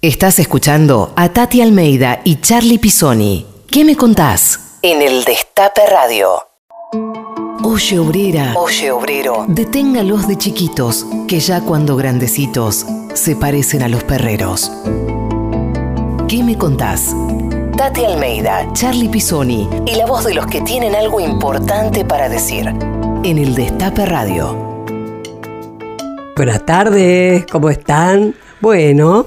Estás escuchando a Tati Almeida y Charlie Pisoni. ¿Qué me contás? En el Destape Radio. Oye obrera, oye obrero, deténgalos de chiquitos, que ya cuando grandecitos se parecen a los perreros. ¿Qué me contás? Tati Almeida, Charlie Pisoni y la voz de los que tienen algo importante para decir. En el Destape Radio. Buenas tardes, ¿cómo están? Bueno,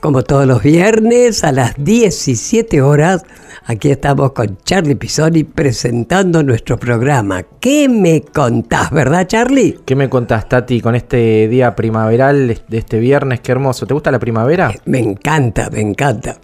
como todos los viernes a las 17 horas, aquí estamos con Charlie Pisoni presentando nuestro programa. ¿Qué me contás, verdad, Charlie? ¿Qué me contás, Tati, con este día primaveral de este viernes? Qué hermoso. ¿Te gusta la primavera? Eh, me encanta, me encanta.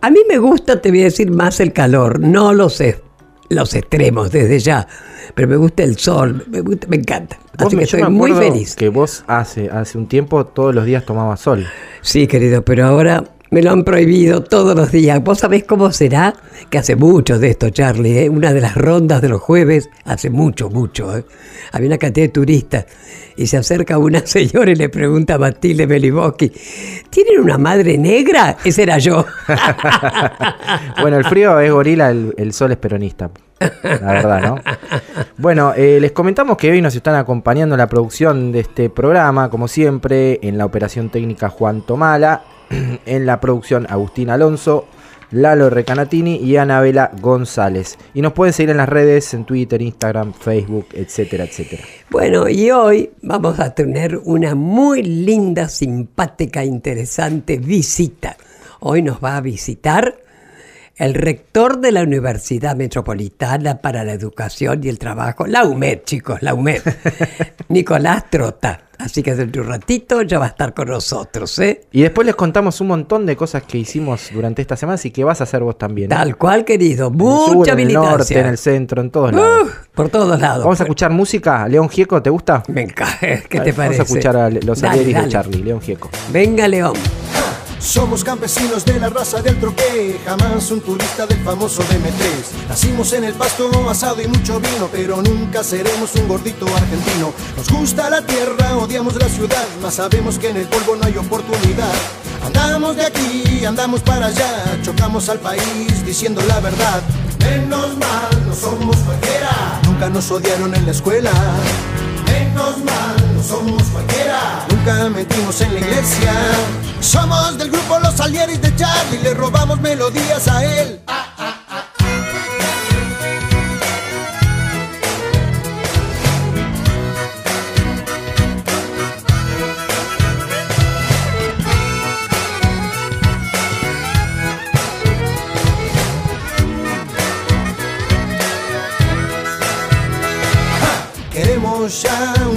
A mí me gusta, te voy a decir, más el calor, no lo sé los extremos desde ya, pero me gusta el sol, me, me encanta. Así que estoy muy feliz. Que vos hace, hace un tiempo todos los días tomabas sol. Sí, querido, pero ahora me lo han prohibido todos los días. ¿Vos sabés cómo será? Que hace mucho de esto, Charlie. ¿eh? Una de las rondas de los jueves, hace mucho, mucho. ¿eh? Había una cantidad de turistas y se acerca una señora y le pregunta a Matilde Beliboski, ¿tienen una madre negra? Ese era yo. bueno, el frío es gorila, el, sol es peronista. La verdad, ¿no? Bueno, eh, les comentamos que hoy nos están acompañando en la producción de este programa, como siempre, en la operación técnica Juan Tomala, en la producción Agustín Alonso, Lalo Recanatini y Anabela González. Y nos pueden seguir en las redes, en Twitter, Instagram, Facebook, etcétera, etcétera. Bueno, y hoy vamos a tener una muy linda, simpática, interesante visita. Hoy nos va a visitar el rector de la Universidad Metropolitana para la Educación y el Trabajo, la UMED, chicos, la UMED, Nicolás Trota. Así que dentro de un ratito ya va a estar con nosotros, ¿eh? Y después les contamos un montón de cosas que hicimos durante esta semana y que vas a hacer vos también. ¿eh? Tal cual, querido. Mucha en el, en el norte, en el centro, en todos lados. por todos lados. Vamos a escuchar música. León Gieco, ¿te gusta? Venga, ¿qué te parece? Vamos a escuchar a los Alieris de Charlie, León Gieco. Venga, León. Somos campesinos de la raza del troque, jamás un turista del famoso DM3. Nacimos en el pasto asado y mucho vino, pero nunca seremos un gordito argentino. Nos gusta la tierra, odiamos la ciudad, mas sabemos que en el polvo no hay oportunidad. Andamos de aquí, andamos para allá, chocamos al país diciendo la verdad. Menos mal, no somos cualquiera. Nunca nos odiaron en la escuela. Menos mal, no somos cualquiera. Nunca mentimos en la iglesia. Somos del grupo Los Alieris de Charlie, le robamos melodías a él. ya un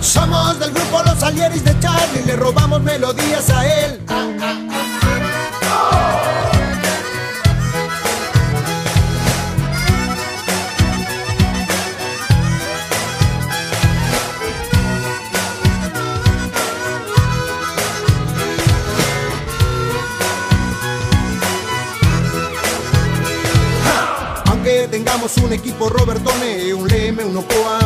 Somos del grupo Los Alieris de Charlie, le robamos melodías a él. Aunque tengamos un equipo Robertone, un Leme, un Ocoa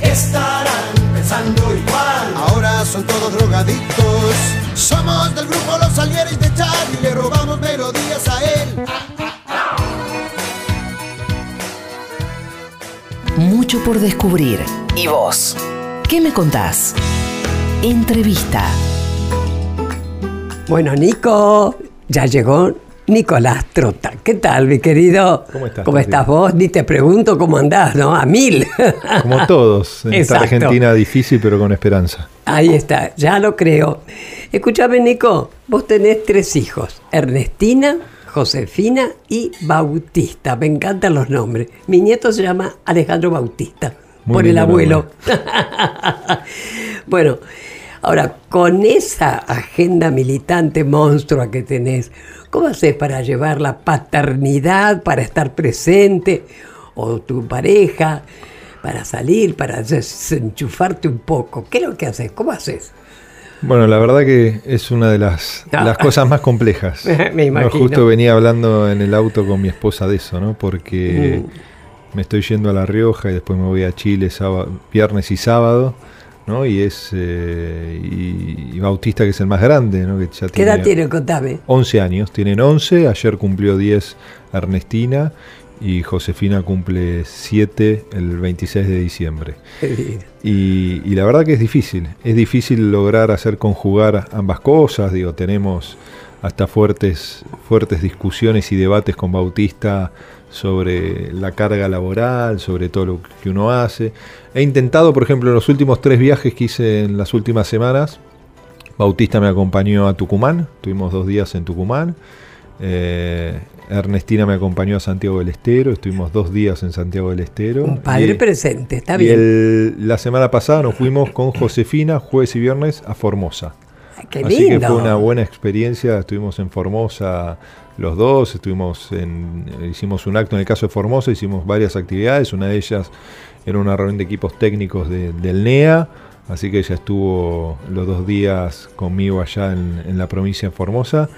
Estarán pensando igual, ahora son todos drogadictos. Somos del grupo Los Alieres de Charlie, le robamos melodías a él. mucho por descubrir. ¿Y vos? ¿Qué me contás? Entrevista. Bueno, Nico, ya llegó Nicolás Trota. ¿Qué tal, mi querido? ¿Cómo estás, ¿Cómo estás vos? Ni te pregunto cómo andás, ¿no? A mil. Como todos, en esta. Argentina difícil pero con esperanza. Ahí está, ya lo creo. Escúchame, Nico, vos tenés tres hijos, Ernestina, Josefina y Bautista. Me encantan los nombres. Mi nieto se llama Alejandro Bautista, Muy por el abuelo. bueno, ahora, con esa agenda militante monstrua que tenés, ¿cómo haces para llevar la paternidad, para estar presente, o tu pareja, para salir, para desenchufarte un poco? ¿Qué es lo que haces? ¿Cómo haces? Bueno, la verdad que es una de las, Ah. las cosas más complejas. Me No, imagino. justo venía hablando en el auto con mi esposa de eso, ¿no? Porque Mm. me estoy yendo a La Rioja y después me voy a Chile sábado- viernes y sábado, ¿no? Y es eh, y, y Bautista que es el más grande, ¿no? Que ya ¿Qué edad tiene? Contame. 11 años, tienen 11, ayer cumplió 10 Ernestina y Josefina cumple 7 el 26 de diciembre. Y, y la verdad que es difícil, es difícil lograr hacer conjugar ambas cosas, digo, tenemos hasta fuertes, fuertes discusiones y debates con Bautista sobre la carga laboral, sobre todo lo que uno hace. He intentado, por ejemplo, en los últimos tres viajes que hice en las últimas semanas, Bautista me acompañó a Tucumán, tuvimos dos días en Tucumán. Eh, Ernestina me acompañó a Santiago del Estero, estuvimos dos días en Santiago del Estero. Un padre Y- presente, está y bien. el- la semana pasada nos fuimos con Josefina, jueves y viernes, a Formosa. Ay, Qué Así que fue una buena experiencia. Estuvimos en Formosa los dos, estuvimos en, hicimos un acto en el caso de Formosa, hicimos varias actividades. Una de ellas era una reunión de equipos técnicos de- del NEA. Así que ella estuvo los dos días conmigo allá en, en la provincia de Formosa.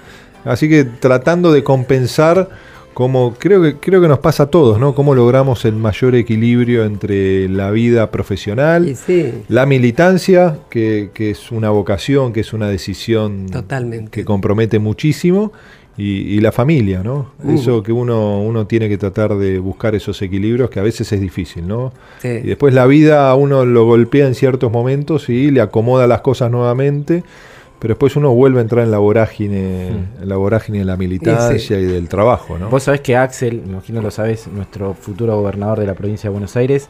Así que tratando de compensar, como creo que, creo que nos pasa a todos, ¿no? Cómo logramos el mayor equilibrio entre la vida profesional, sí, la militancia, que, que es una vocación, que es una decisión Totalmente. que compromete muchísimo, y, y la familia, ¿no? Uh. Eso que uno, uno tiene que tratar de buscar esos equilibrios, que a veces es difícil, ¿no? sí. Y después la vida a uno lo golpea en ciertos momentos y le acomoda las cosas nuevamente, pero después uno vuelve a entrar en la vorágine, en la vorágine de la militancia y del trabajo, ¿no? Vos sabés que Axel, me imagino lo sabés, nuestro futuro gobernador de la provincia de Buenos Aires,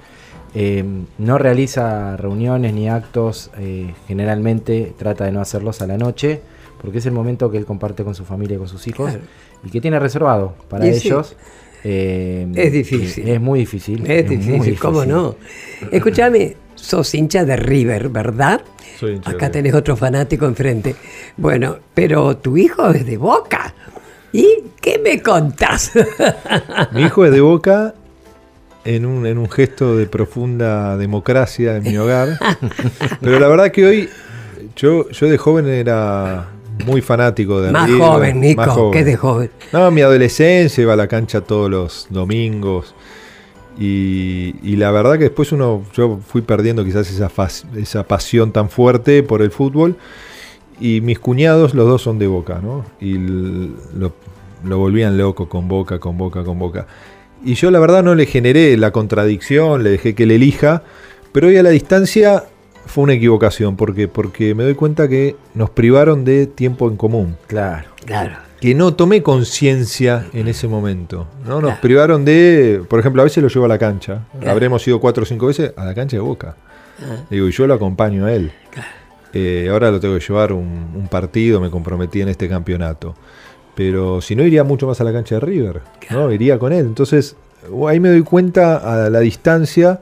eh, no realiza reuniones ni actos, eh, generalmente trata de no hacerlos a la noche, porque es el momento que él comparte con su familia y con sus hijos, Claro. y que tiene reservado para Y sí. ellos. eh, Es difícil. Es muy difícil. Es muy difícil, ¿cómo no? Escúchame, sos hincha de River, ¿verdad? Soy hincha de Acá tenés otro fanático enfrente. Bueno, pero tu hijo es de Boca. ¿Y qué me contás? Mi hijo es de Boca en un, en un gesto de profunda democracia en mi hogar. Pero la verdad que hoy, yo, yo de joven era muy fanático de más joven, Nico, más joven. que de joven. No, mi adolescencia iba a la cancha todos los domingos. Y, y la verdad que después uno, yo fui perdiendo quizás esa, fas- esa pasión tan fuerte por el fútbol. Y mis cuñados, los dos son de Boca, ¿no? Y lo, lo volvían loco con Boca, con Boca, con Boca. Y yo la verdad no le generé la contradicción, le dejé que él elija. Pero hoy a la distancia fue una equivocación. ¿Por qué? Porque me doy cuenta que nos privaron de tiempo en común Claro. Claro. que no tomé conciencia en ese momento. ¿no? Nos Claro. privaron de, por ejemplo, a veces lo llevo a la cancha. Claro. Habremos ido cuatro o cinco veces a la cancha de Boca. Ah, Digo, y yo lo acompaño a él. Claro. Eh, ahora lo tengo que llevar un, un partido, me comprometí en este campeonato. Pero si no, iría mucho más a la cancha de River. ¿no? Iría con él. Entonces, ahí me doy cuenta a la distancia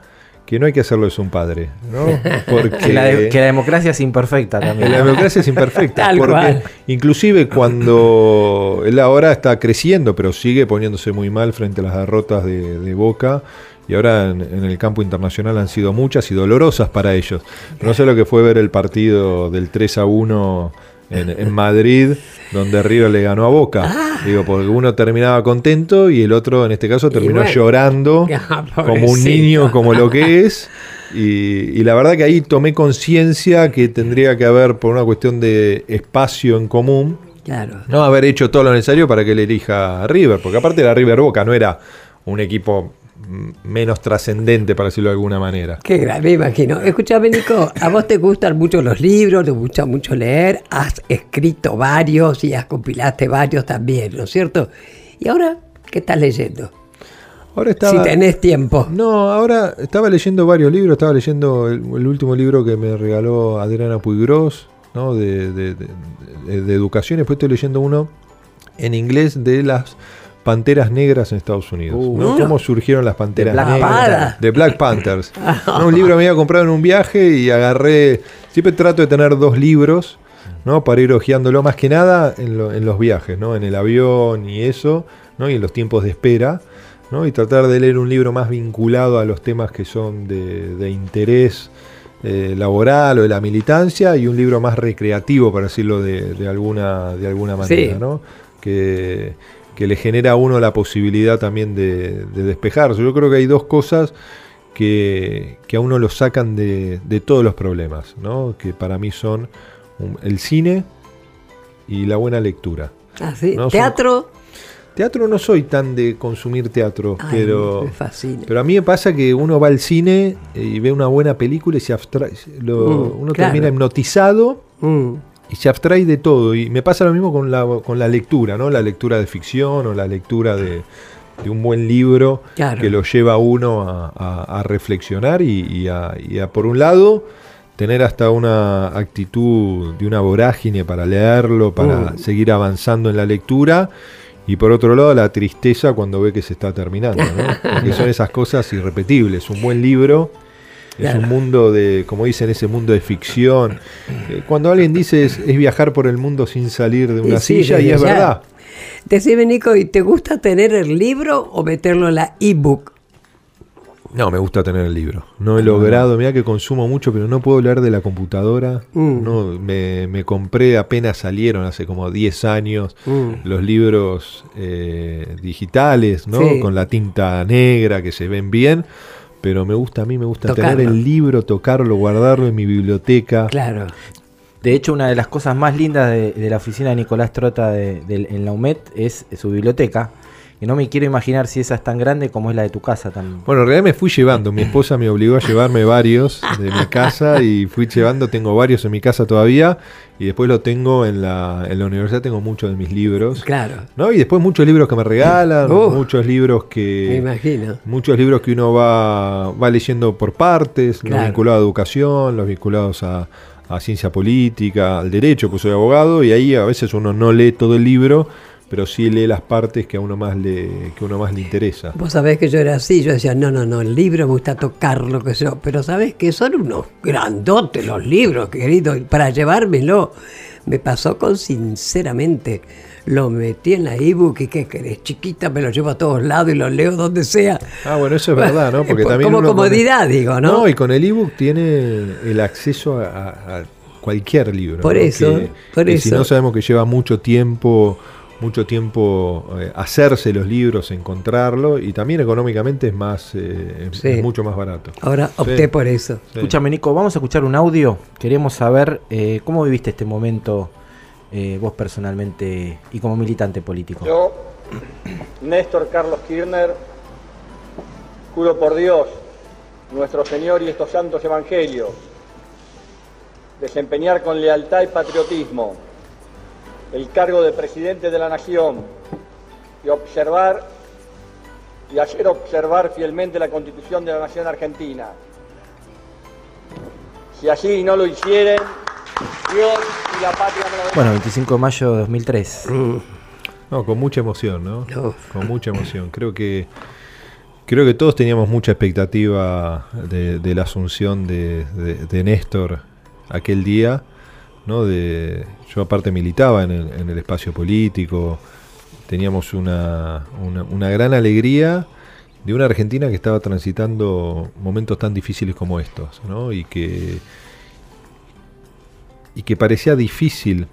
que no hay que hacerlo es un padre. ¿no? Porque Que la, de- que la democracia es imperfecta también. la ¿no? democracia es imperfecta. Tal porque cual. inclusive cuando él ahora está creciendo, pero sigue poniéndose muy mal frente a las derrotas de, de Boca. Y ahora en, en el campo internacional han sido muchas y dolorosas para ellos. No sé lo que fue ver el partido del 3 a 1 en, en Madrid, donde River le ganó a Boca. Digo, porque uno terminaba contento y el otro, en este caso, terminó bueno. llorando Ah, como un niño, como lo que es. Y, y la verdad que ahí tomé conciencia que tendría que haber, por una cuestión de espacio en común, Claro. no haber hecho todo lo necesario para que él elija a River, porque aparte era River Boca, no era un equipo menos trascendente, para decirlo de alguna manera. Qué grave, me imagino. Escuchame, Nico, ¿a vos te gustan mucho los libros? ¿Te gusta mucho leer? Has escrito varios y has compilaste varios también, ¿no es cierto? ¿Y ahora qué estás leyendo? Ahora estaba, si tenés tiempo. No, ahora estaba leyendo varios libros. Estaba leyendo el, último libro que me regaló Adriana Puigros, ¿no? de, de, de, educación. Después estoy leyendo uno en inglés de las panteras negras en Estados Unidos. Uh. ¿Cómo surgieron las panteras negras? De Black Panthers. un libro me había comprado en un viaje y agarré. Siempre trato de tener dos libros. ¿no? Para ir hojeándolo más que nada en, en, los viajes, ¿no? En el avión y eso, ¿no? Y en los tiempos de espera, ¿no? Y tratar de leer un libro más vinculado a los temas que son de, interés eh, laboral o de la militancia y un libro más recreativo, para decirlo de, alguna, de alguna manera, ¿no? Que, que le genera a uno la posibilidad también de, despejarse. Yo creo que hay dos cosas que, a uno lo sacan de, todos los problemas, ¿no? que para mí son el cine y la buena lectura. Ah, sí. ¿Teatro? teatro no soy tan de consumir teatro, pero, pero a mí me pasa que uno va al cine y ve una buena película y se abstrae, mm, uno termina hipnotizado. Mm y se abstrae de todo. Y me pasa lo mismo con la, con la lectura, ¿no? La lectura de ficción o la lectura de, un buen libro que lo lleva a uno a, reflexionar y, a, por un lado, tener hasta una actitud de una vorágine para leerlo, para mm. seguir avanzando en la lectura. Y por otro lado, la tristeza cuando ve que se está terminando, ¿no? Porque son esas cosas irrepetibles. Un buen libro es un mundo de, como dicen, ese mundo de ficción. Eh, cuando alguien dice es, viajar por el mundo sin salir de una silla, y es verdad. Decime, Nico, ¿y te gusta tener el libro o meterlo en la ebook? No, me gusta tener el libro. No he ah. logrado, mira que consumo mucho, pero no puedo leer de la computadora. Mm. No, me, compré apenas salieron hace como 10 años mm. los libros eh, digitales, ¿no? Con la tinta negra que se ven bien pero me gusta a mí, me gusta tener el libro, tocarlo, guardarlo en mi biblioteca. Claro. De hecho, una de las cosas más lindas de, la oficina de Nicolás Trota de, en la UMED es su biblioteca, y no me quiero imaginar si esa es tan grande como es la de tu casa también. Bueno, en realidad me fui llevando. Mi esposa me obligó a llevarme varios de mi casa y fui llevando. Tengo varios en mi casa todavía. Y después lo tengo en la, en la universidad. Tengo muchos de mis libros. Claro. ¿no? Y después muchos libros que me regalan. muchos libros que. Me imagino. Muchos libros que uno va, va leyendo por partes. Los vinculados a educación, los vinculados a, a ciencia política, al derecho, pues soy abogado. Y ahí a veces uno no lee todo el libro pero sí lee las partes que a uno más le, que uno más le interesa. Vos sabés que yo era así, yo decía, no, no, no, el libro me gusta tocarlo, que yo, pero sabés que son unos grandotes los libros, querido, y para llevármelo, me pasó con sinceramente, lo metí en la ebook y que querés, chiquita, me lo llevo a todos lados y lo leo donde sea. Ah, bueno, eso es verdad, ¿no? Porque también como comodidad, digo, ¿no? No, y con el ebook tiene el acceso a, cualquier libro. Por eso, por eso. Si no sabemos que lleva mucho tiempo mucho tiempo eh, hacerse los libros, encontrarlo y también económicamente es más eh, mucho más barato. Ahora opté por eso. Escúchame Nico, vamos a escuchar un audio. Queremos saber eh, cómo viviste este momento vos personalmente y como militante político. Yo, Néstor Carlos Kirchner, juro por Dios, nuestro Señor y estos santos evangelios, desempeñar con lealtad y patriotismo el cargo de presidente de la Nación y observar y hacer observar fielmente la Constitución de la Nación Argentina. Si así no lo hicieren, Dios y la patria me lo Bueno, 25 de mayo de 2003. No, con mucha emoción, ¿no? Con mucha emoción. Creo que creo que todos teníamos mucha expectativa de, la asunción de, de Néstor aquel día de, yo aparte militaba en el, espacio político, teníamos una, gran alegría de una Argentina que estaba transitando momentos tan difíciles como estos, y, que, y que parecía difícil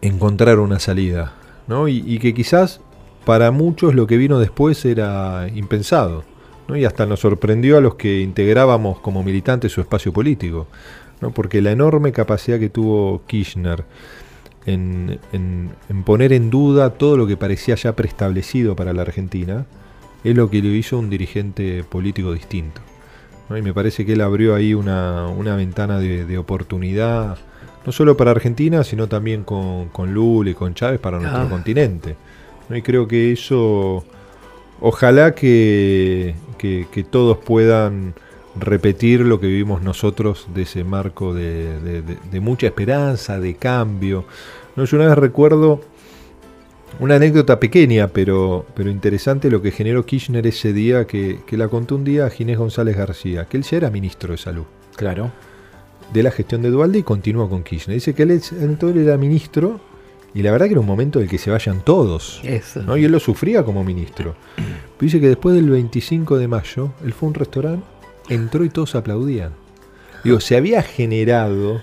encontrar una salida, y, que quizás para muchos lo que vino después era impensado, y hasta nos sorprendió a los que integrábamos como militantes su espacio político porque la enorme capacidad que tuvo Kirchner en, poner en duda todo lo que parecía ya preestablecido para la Argentina es lo que le hizo un dirigente político distinto. Y me parece que él abrió ahí una, ventana de, oportunidad, no solo para Argentina, sino también con, con Lula y con Chávez para nuestro ah. continente. Y creo que eso, ojalá que, todos puedan repetir lo que vivimos nosotros de ese marco de, mucha esperanza, de cambio. ¿No? Yo una vez recuerdo una anécdota pequeña, pero, pero interesante, lo que generó Kirchner ese día, que, la contó un día a Ginés González García, que él ya era ministro de Salud. Claro. De la gestión de Dualde y continuó con Kirchner. Dice que él entonces era ministro y la verdad que era un momento en el que se vayan todos. ¿no? Y él lo sufría como ministro. Pero dice que después del 25 de mayo, él fue a un restaurante, entró y todos aplaudían. Digo, se había generado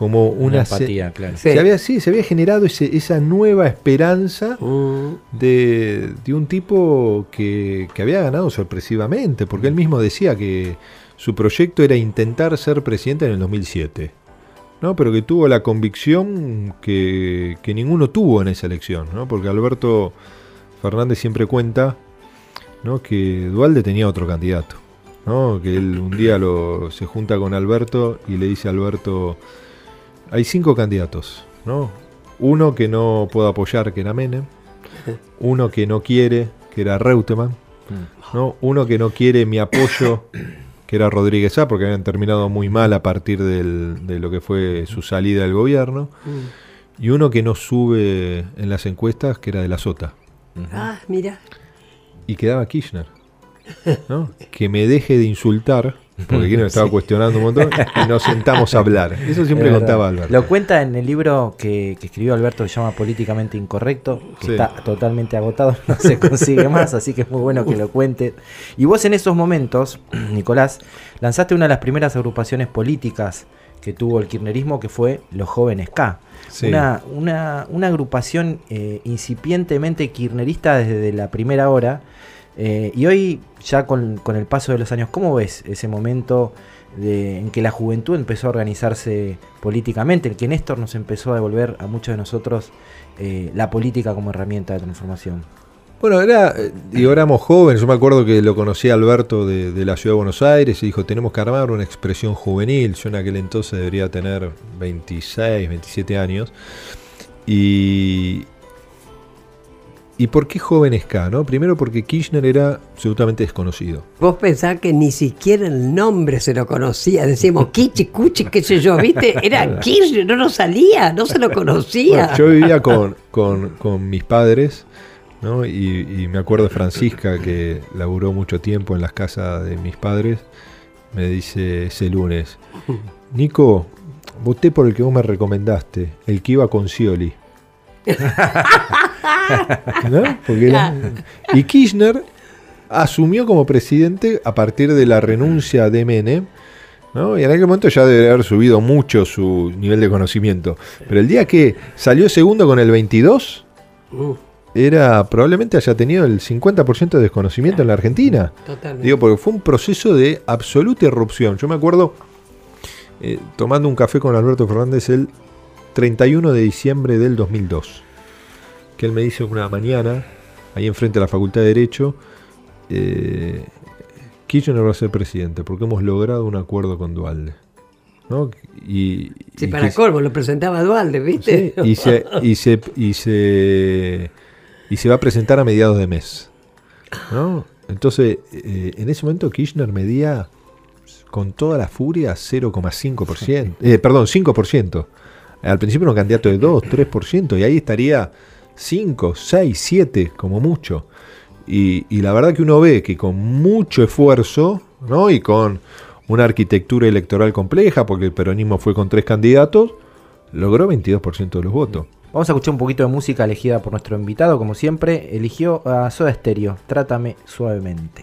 como una, empatía, claro. Se, había, sí, se había generado esa nueva esperanza mm. de, un tipo que, había ganado sorpresivamente, porque él mismo decía que su proyecto era intentar ser presidente en el 2007, ¿no? pero que tuvo la convicción que, ninguno tuvo en esa elección, ¿no? porque Alberto Fernández siempre cuenta ¿no? que Dualde tenía otro candidato. ¿No? que él un día lo, se junta con Alberto y le dice a Alberto, hay cinco candidatos, ¿no? Uno que no puedo apoyar, que era Menem. Uno que no quiere, que era Reutemann. ¿no? Uno que no quiere mi apoyo, que era Rodríguez A, porque habían terminado muy mal a partir de lo que fue su salida del gobierno. Y uno que no sube en las encuestas, que era de la Sota. Ah, mira. Y quedaba Kirchner. ¿No? Que me deje de insultar porque aquí nos estaba cuestionando un montón, y nos sentamos a hablar. Eso siempre contaba Alberto. Lo cuenta en el libro que, escribió Alberto que se llama Políticamente Incorrecto, que está totalmente agotado, no se consigue más, así que es muy bueno que lo cuente. Y vos en esos momentos, Nicolás, lanzaste una de las primeras agrupaciones políticas que tuvo el kirchnerismo, que fue Los Jóvenes K. Una, una, agrupación eh, incipientemente kirchnerista desde la primera hora eh, y hoy, ya con, el paso de los años, ¿cómo ves ese momento en que la juventud empezó a organizarse políticamente? El que Néstor nos empezó a devolver a muchos de nosotros eh, la política como herramienta de transformación. Bueno, era, eh, y éramos jóvenes, yo me acuerdo que lo conocí a Alberto de, de, la ciudad de Buenos Aires y dijo, tenemos que armar una expresión juvenil, yo en aquel entonces debería tener 26, 27 años, y, ¿Y por qué jóvenes K? ¿no? Primero porque Kirchner era absolutamente desconocido. Vos pensás que ni siquiera el nombre se lo conocía. Decíamos Kichi, Cuchi, qué sé yo, ¿viste? Era Kirchner, no nos salía, no se lo conocía. yo vivía con, mis padres, ¿no? Y, me acuerdo de Francisca, que laburó mucho tiempo en las casas de mis padres. Me dice ese lunes, Nico, voté por el que vos me recomendaste, el que iba con Scioli. Y Kirchner asumió como presidente a partir de la renuncia de Menem. Y en aquel momento ya debe haber subido mucho su nivel de conocimiento. Pero el día que salió segundo con el 22, era probablemente haya tenido el 50% de desconocimiento en la Argentina. Digo, porque fue un proceso de absoluta irrupción. Yo me acuerdo eh, tomando un café con Alberto Fernández el 31 de diciembre del 2002 que él me dice una mañana, ahí enfrente de la Facultad de Derecho, eh, Kirchner va a ser presidente porque hemos logrado un acuerdo con Dualde. ¿no? Y, sí, para colmo, lo presentaba Dualde, ¿viste? y, se, y, se, y, se, y se va a presentar a mediados de mes. ¿no? Entonces, eh, en ese momento Kirchner medía con toda la furia 0,5%, eh, perdón, 5%. Al principio era un candidato de 2, 3%, y ahí estaría 5, 6, 7 como mucho. Y, la verdad que uno ve que con mucho esfuerzo ¿no? y con una arquitectura electoral compleja, porque el peronismo fue con tres candidatos, logró 22% de los votos. Vamos a escuchar un poquito de música elegida por nuestro invitado, como siempre, eligió a Soda Stereo, Trátame suavemente.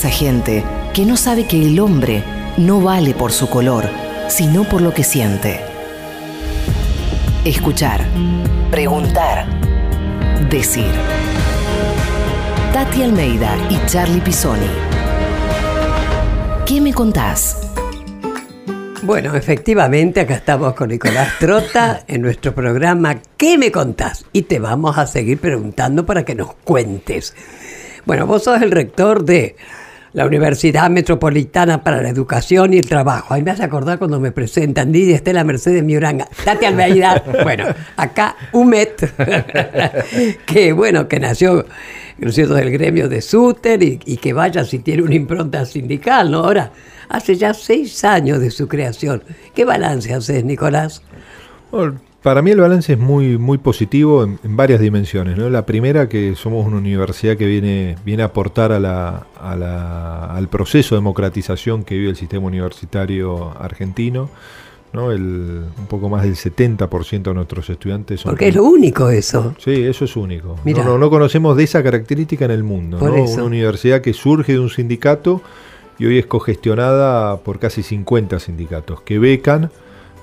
esa gente que no sabe que el hombre no vale por su color, sino por lo que siente. Escuchar, preguntar, decir. Tati Almeida y Charlie Pisoni. ¿Qué me contás? Bueno, efectivamente, acá estamos con Nicolás Trota en nuestro programa ¿Qué me contás? Y te vamos a seguir preguntando para que nos cuentes. Bueno, vos sos el rector de la Universidad Metropolitana para la Educación y el Trabajo. Ahí me hace acordar cuando me presentan Lidia Estela Mercedes Miuranga, Tati Almeida. bueno, acá UMET, que bueno, que nació cierto, del gremio de Suter y, que vaya si tiene una impronta sindical, ¿no? Ahora, hace ya seis años de su creación. ¿Qué balance haces, Nicolás? Para mí el balance es muy, muy positivo en, varias dimensiones. ¿no? La primera, que somos una universidad que viene, viene a aportar a la, al proceso de democratización que vive el sistema universitario argentino. ¿no? El, un poco más del 70% de nuestros estudiantes son... Porque es lo único eso. Sí, eso es único. No, no, conocemos de esa característica en el mundo. Una universidad que surge de un sindicato y hoy es cogestionada por casi 50 sindicatos que becan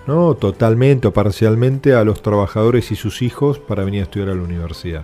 ¿no? totalmente o parcialmente a los trabajadores y sus hijos para venir a estudiar a la universidad.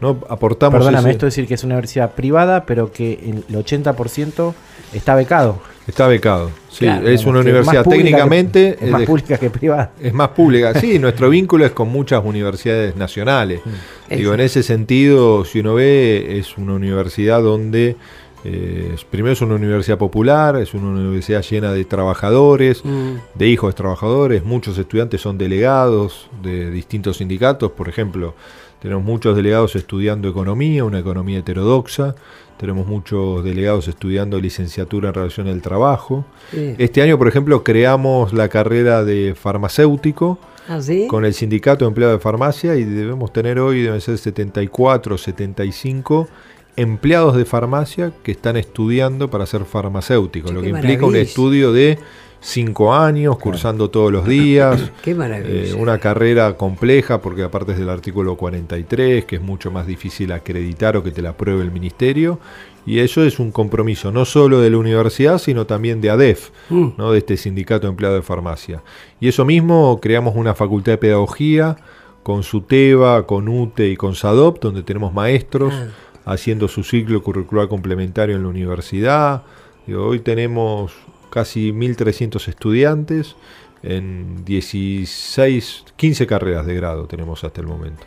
¿no? Aportamos Perdóname, esto es decir que es una universidad privada, pero que el 80% está becado. Está becado, sí. es una universidad técnicamente... es más pública que privada. Es más pública, sí. nuestro vínculo es con muchas universidades nacionales. Mm. Digo, en ese sentido, si uno ve, es una universidad donde eh, primero es una universidad popular, es una universidad llena de trabajadores, mm. de hijos de trabajadores, muchos estudiantes son delegados de distintos sindicatos, por ejemplo, tenemos muchos delegados estudiando economía, una economía heterodoxa, tenemos muchos delegados estudiando licenciatura en relación al trabajo. Este año, por ejemplo, creamos la carrera de farmacéutico, ¿Ah, sí? con el sindicato de empleados de farmacia y debemos tener hoy, deben ser 74, 75 empleados de farmacia que están estudiando para ser farmacéuticos, lo que implica un estudio de cinco años, cursando todos los días. Qué maravilla. Eh, una carrera compleja porque aparte es del artículo 43, que es mucho más difícil acreditar o que te la apruebe el ministerio. Y eso es un compromiso no solo de la universidad, sino también de ADEF, Mm. ¿no? de este sindicato de empleados de farmacia. Y eso mismo creamos una facultad de pedagogía con SUTEBA, con UTE y con SADOP, donde tenemos maestros Ah. Haciendo su ciclo curricular complementario en la universidad. Digo, hoy tenemos casi 1.300 estudiantes en 16, 15 carreras de grado tenemos hasta el momento.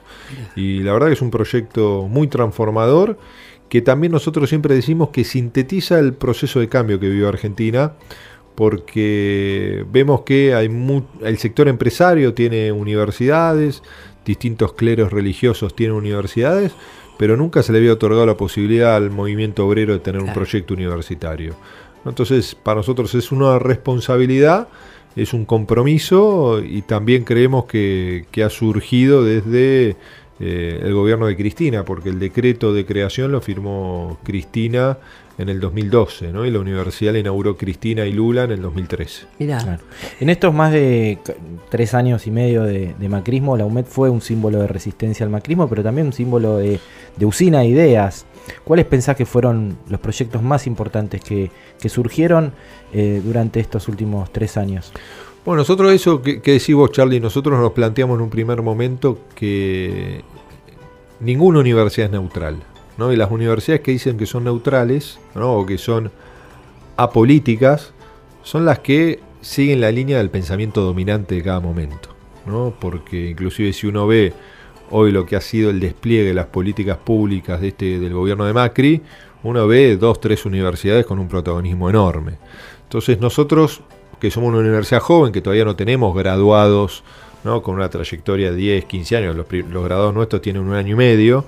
Y la verdad que es un proyecto muy transformador que también nosotros siempre decimos que sintetiza el proceso de cambio que vivió Argentina porque vemos que hay mu- el sector empresario tiene universidades, distintos cleros religiosos tienen universidades, pero nunca se le había otorgado la posibilidad al movimiento obrero de tener un proyecto universitario. Entonces, para nosotros es una responsabilidad, es un compromiso y también creemos que, que ha surgido desde eh, el gobierno de Cristina, porque el decreto de creación lo firmó Cristina en el 2012, ¿no? y la universidad la inauguró Cristina y Lula en el 2013. Mirá, Claro. En estos más de tres años y medio de, de macrismo, la UMED fue un símbolo de resistencia al macrismo, pero también un símbolo de, de usina de ideas. ¿Cuáles pensás que fueron los proyectos más importantes que, que surgieron eh, durante estos últimos tres años? Bueno, nosotros eso que, que decís vos, Charlie, nosotros nos planteamos en un primer momento que ninguna universidad es neutral. ¿No? Y las universidades que dicen que son neutrales o que son apolíticas son las que siguen la línea del pensamiento dominante de cada momento. Porque inclusive si uno ve hoy lo que ha sido el despliegue de las políticas públicas de este, del gobierno de Macri, uno ve dos, tres universidades con un protagonismo enorme. Entonces nosotros, que somos una universidad joven, que todavía no tenemos graduados con una trayectoria de 10, 15 años, los graduados nuestros tienen un año y medio,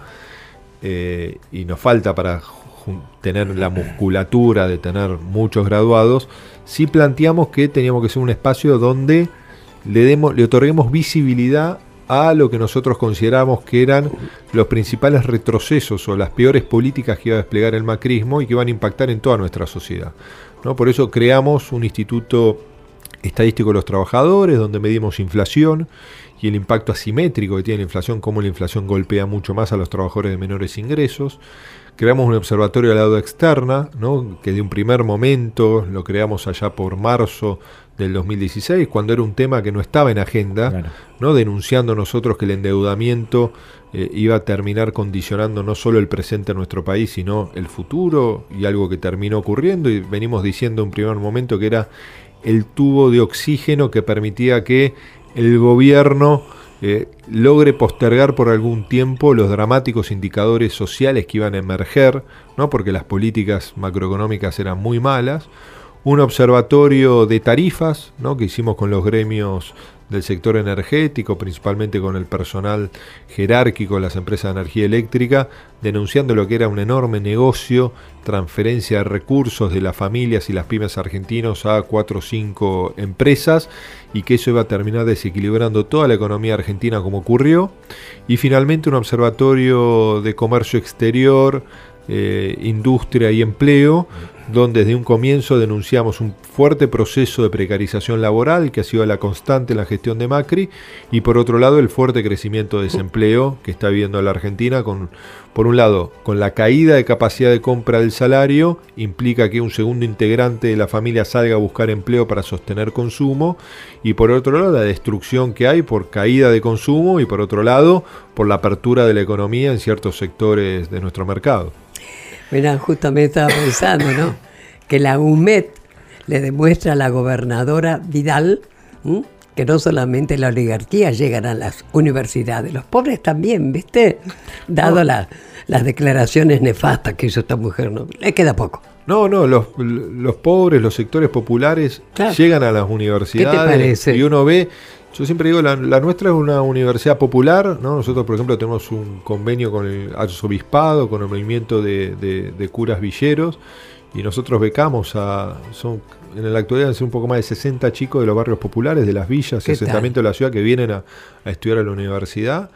eh, y nos falta para tener la musculatura de tener muchos graduados, sí planteamos que teníamos que ser un espacio donde le, demos, le otorguemos visibilidad a lo que nosotros consideramos que eran los principales retrocesos o las peores políticas que iba a desplegar el macrismo y que iban a impactar en toda nuestra sociedad. ¿no? Por eso creamos un instituto estadístico de los trabajadores, donde medimos inflación y el impacto asimétrico que tiene la inflación, cómo la inflación golpea mucho más a los trabajadores de menores ingresos. Creamos un observatorio de la deuda externa, ¿no? que de un primer momento lo creamos allá por marzo del 2016, cuando era un tema que no estaba en agenda, Claro. ¿no? denunciando nosotros que el endeudamiento eh, iba a terminar condicionando no solo el presente de nuestro país, sino el futuro, y algo que terminó ocurriendo, y venimos diciendo en un primer momento que era el tubo de oxígeno que permitía que el gobierno eh, logre postergar por algún tiempo los dramáticos indicadores sociales que iban a emerger, ¿no? porque las políticas macroeconómicas eran muy malas, un observatorio de tarifas ¿no? que hicimos con los gremios del sector energético, principalmente con el personal jerárquico de las empresas de energía eléctrica, denunciando lo que era un enorme negocio, transferencia de recursos de las familias y las pymes argentinos a cuatro o cinco empresas y que eso iba a terminar desequilibrando toda la economía argentina como ocurrió. Y finalmente un observatorio de comercio exterior, eh, industria y empleo, donde desde un comienzo denunciamos un fuerte proceso de precarización laboral que ha sido la constante en la gestión de Macri y por otro lado el fuerte crecimiento de desempleo que está viviendo la Argentina con por un lado con la caída de capacidad de compra del salario implica que un segundo integrante de la familia salga a buscar empleo para sostener consumo y por otro lado la destrucción que hay por caída de consumo y por otro lado por la apertura de la economía en ciertos sectores de nuestro mercado. Mira, justamente estaba pensando, ¿no? Que la UMED le demuestra a la gobernadora Vidal ¿m? que no solamente la oligarquía llegan a las universidades, los pobres también, ¿viste? Dado la- las declaraciones nefastas que hizo esta mujer, ¿no? Le queda poco. No, no, los, los pobres, los sectores populares Claro. llegan a las universidades parece? y uno ve, yo siempre digo, la, la nuestra es una universidad popular, ¿no? Nosotros, por ejemplo, tenemos un convenio con el arzobispado, con el movimiento de, de- de curas villeros, y nosotros becamos a, son en la actualidad ser un poco más de 60 chicos de los barrios populares, de las villas, asentamientos de la ciudad que vienen a, estudiar a la universidad.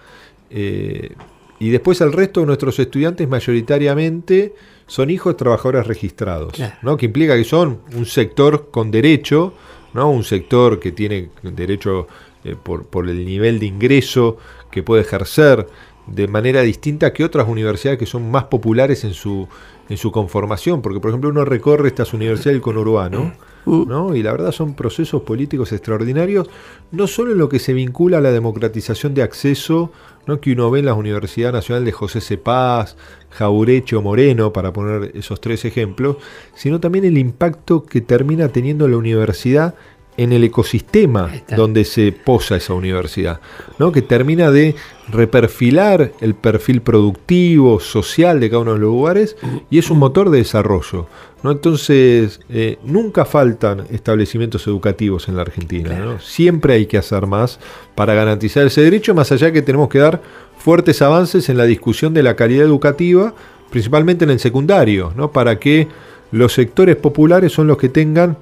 Eh, y después el resto de nuestros estudiantes mayoritariamente son hijos de trabajadores registrados, ¿no? que implica que son un sector con derecho, ¿no? un sector que tiene derecho eh, por, por el nivel de ingreso que puede ejercer de manera distinta que otras universidades que son más populares en su, en su conformación, porque por ejemplo uno recorre estas universidades del conurbano, mm. ¿no? y la verdad son procesos políticos extraordinarios, no solo en lo que se vincula a la democratización de acceso, ¿no? que uno ve en la Universidad Nacional de José Cepaz, Jaureche o Moreno, para poner esos tres ejemplos, sino también el impacto que termina teniendo la universidad en el ecosistema donde se posa esa universidad, ¿no? que termina de reperfilar el perfil productivo, social de cada uno de los lugares y es un motor de desarrollo. ¿no? Entonces, eh, nunca faltan establecimientos educativos en la Argentina. Siempre hay que hacer más para garantizar ese derecho, más allá que tenemos que dar fuertes avances en la discusión de la calidad educativa, principalmente en el secundario, ¿no? para que los sectores populares son los que tengan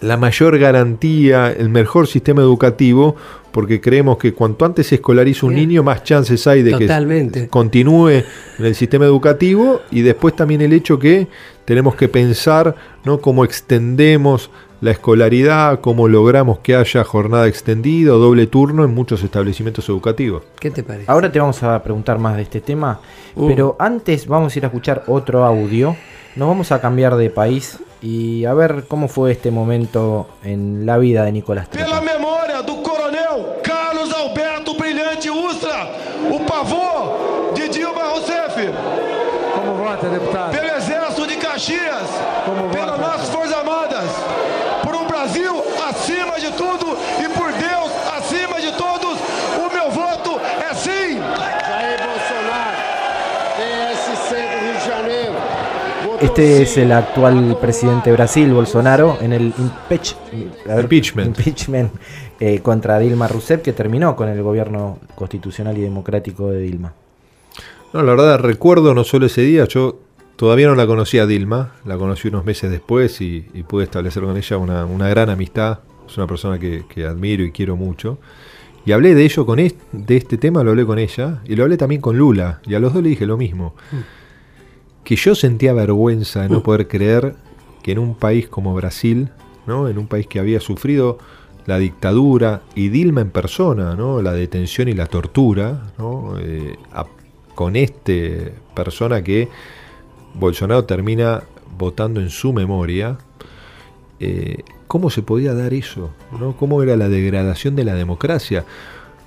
la mayor garantía, el mejor sistema educativo, porque creemos que cuanto antes se escolariza un niño, más chances hay de que continúe en el sistema educativo y después también el hecho que tenemos que pensar ¿no? cómo extendemos la escolaridad, cómo logramos que haya jornada extendida o doble turno en muchos establecimientos educativos. ¿Qué te parece? Ahora te vamos a preguntar más de este tema, uh. pero antes vamos a ir a escuchar otro audio. Nos vamos a cambiar de país y a ver cómo fue este momento en la vida de Nicolás. Pela memória do coronel Carlos Alberto Brilhante Ustra, o pavor de Dilma Rousseff. Como vota, deputado? Pelo Exército de Caxias, Como pelas nossas Forças Armadas, por um Brasil acima de tudo e por Deus acima de todos, o meu voto é sim. Jair Bolsonaro, PSC do Rio de Janeiro. Este es el actual presidente de Brasil, Bolsonaro, en el impeachment, eh, contra Dilma Rousseff, que terminó con el gobierno constitucional y democrático de Dilma. No, la verdad recuerdo no solo ese día, yo todavía no la conocía a Dilma, la conocí unos meses después y, pude establecer con ella una, gran amistad. Es una persona que, admiro y quiero mucho. Y hablé de ello con de este tema, lo hablé con ella y lo hablé también con Lula. Y a los dos le dije lo mismo. Mm que yo sentía vergüenza de no poder creer que en un país como Brasil, ¿no? en un país que había sufrido la dictadura y Dilma en persona, ¿no? la detención y la tortura, ¿no? Eh, con este persona que Bolsonaro termina votando en su memoria, eh, ¿cómo se podía dar eso? ¿no? ¿Cómo era la degradación de la democracia?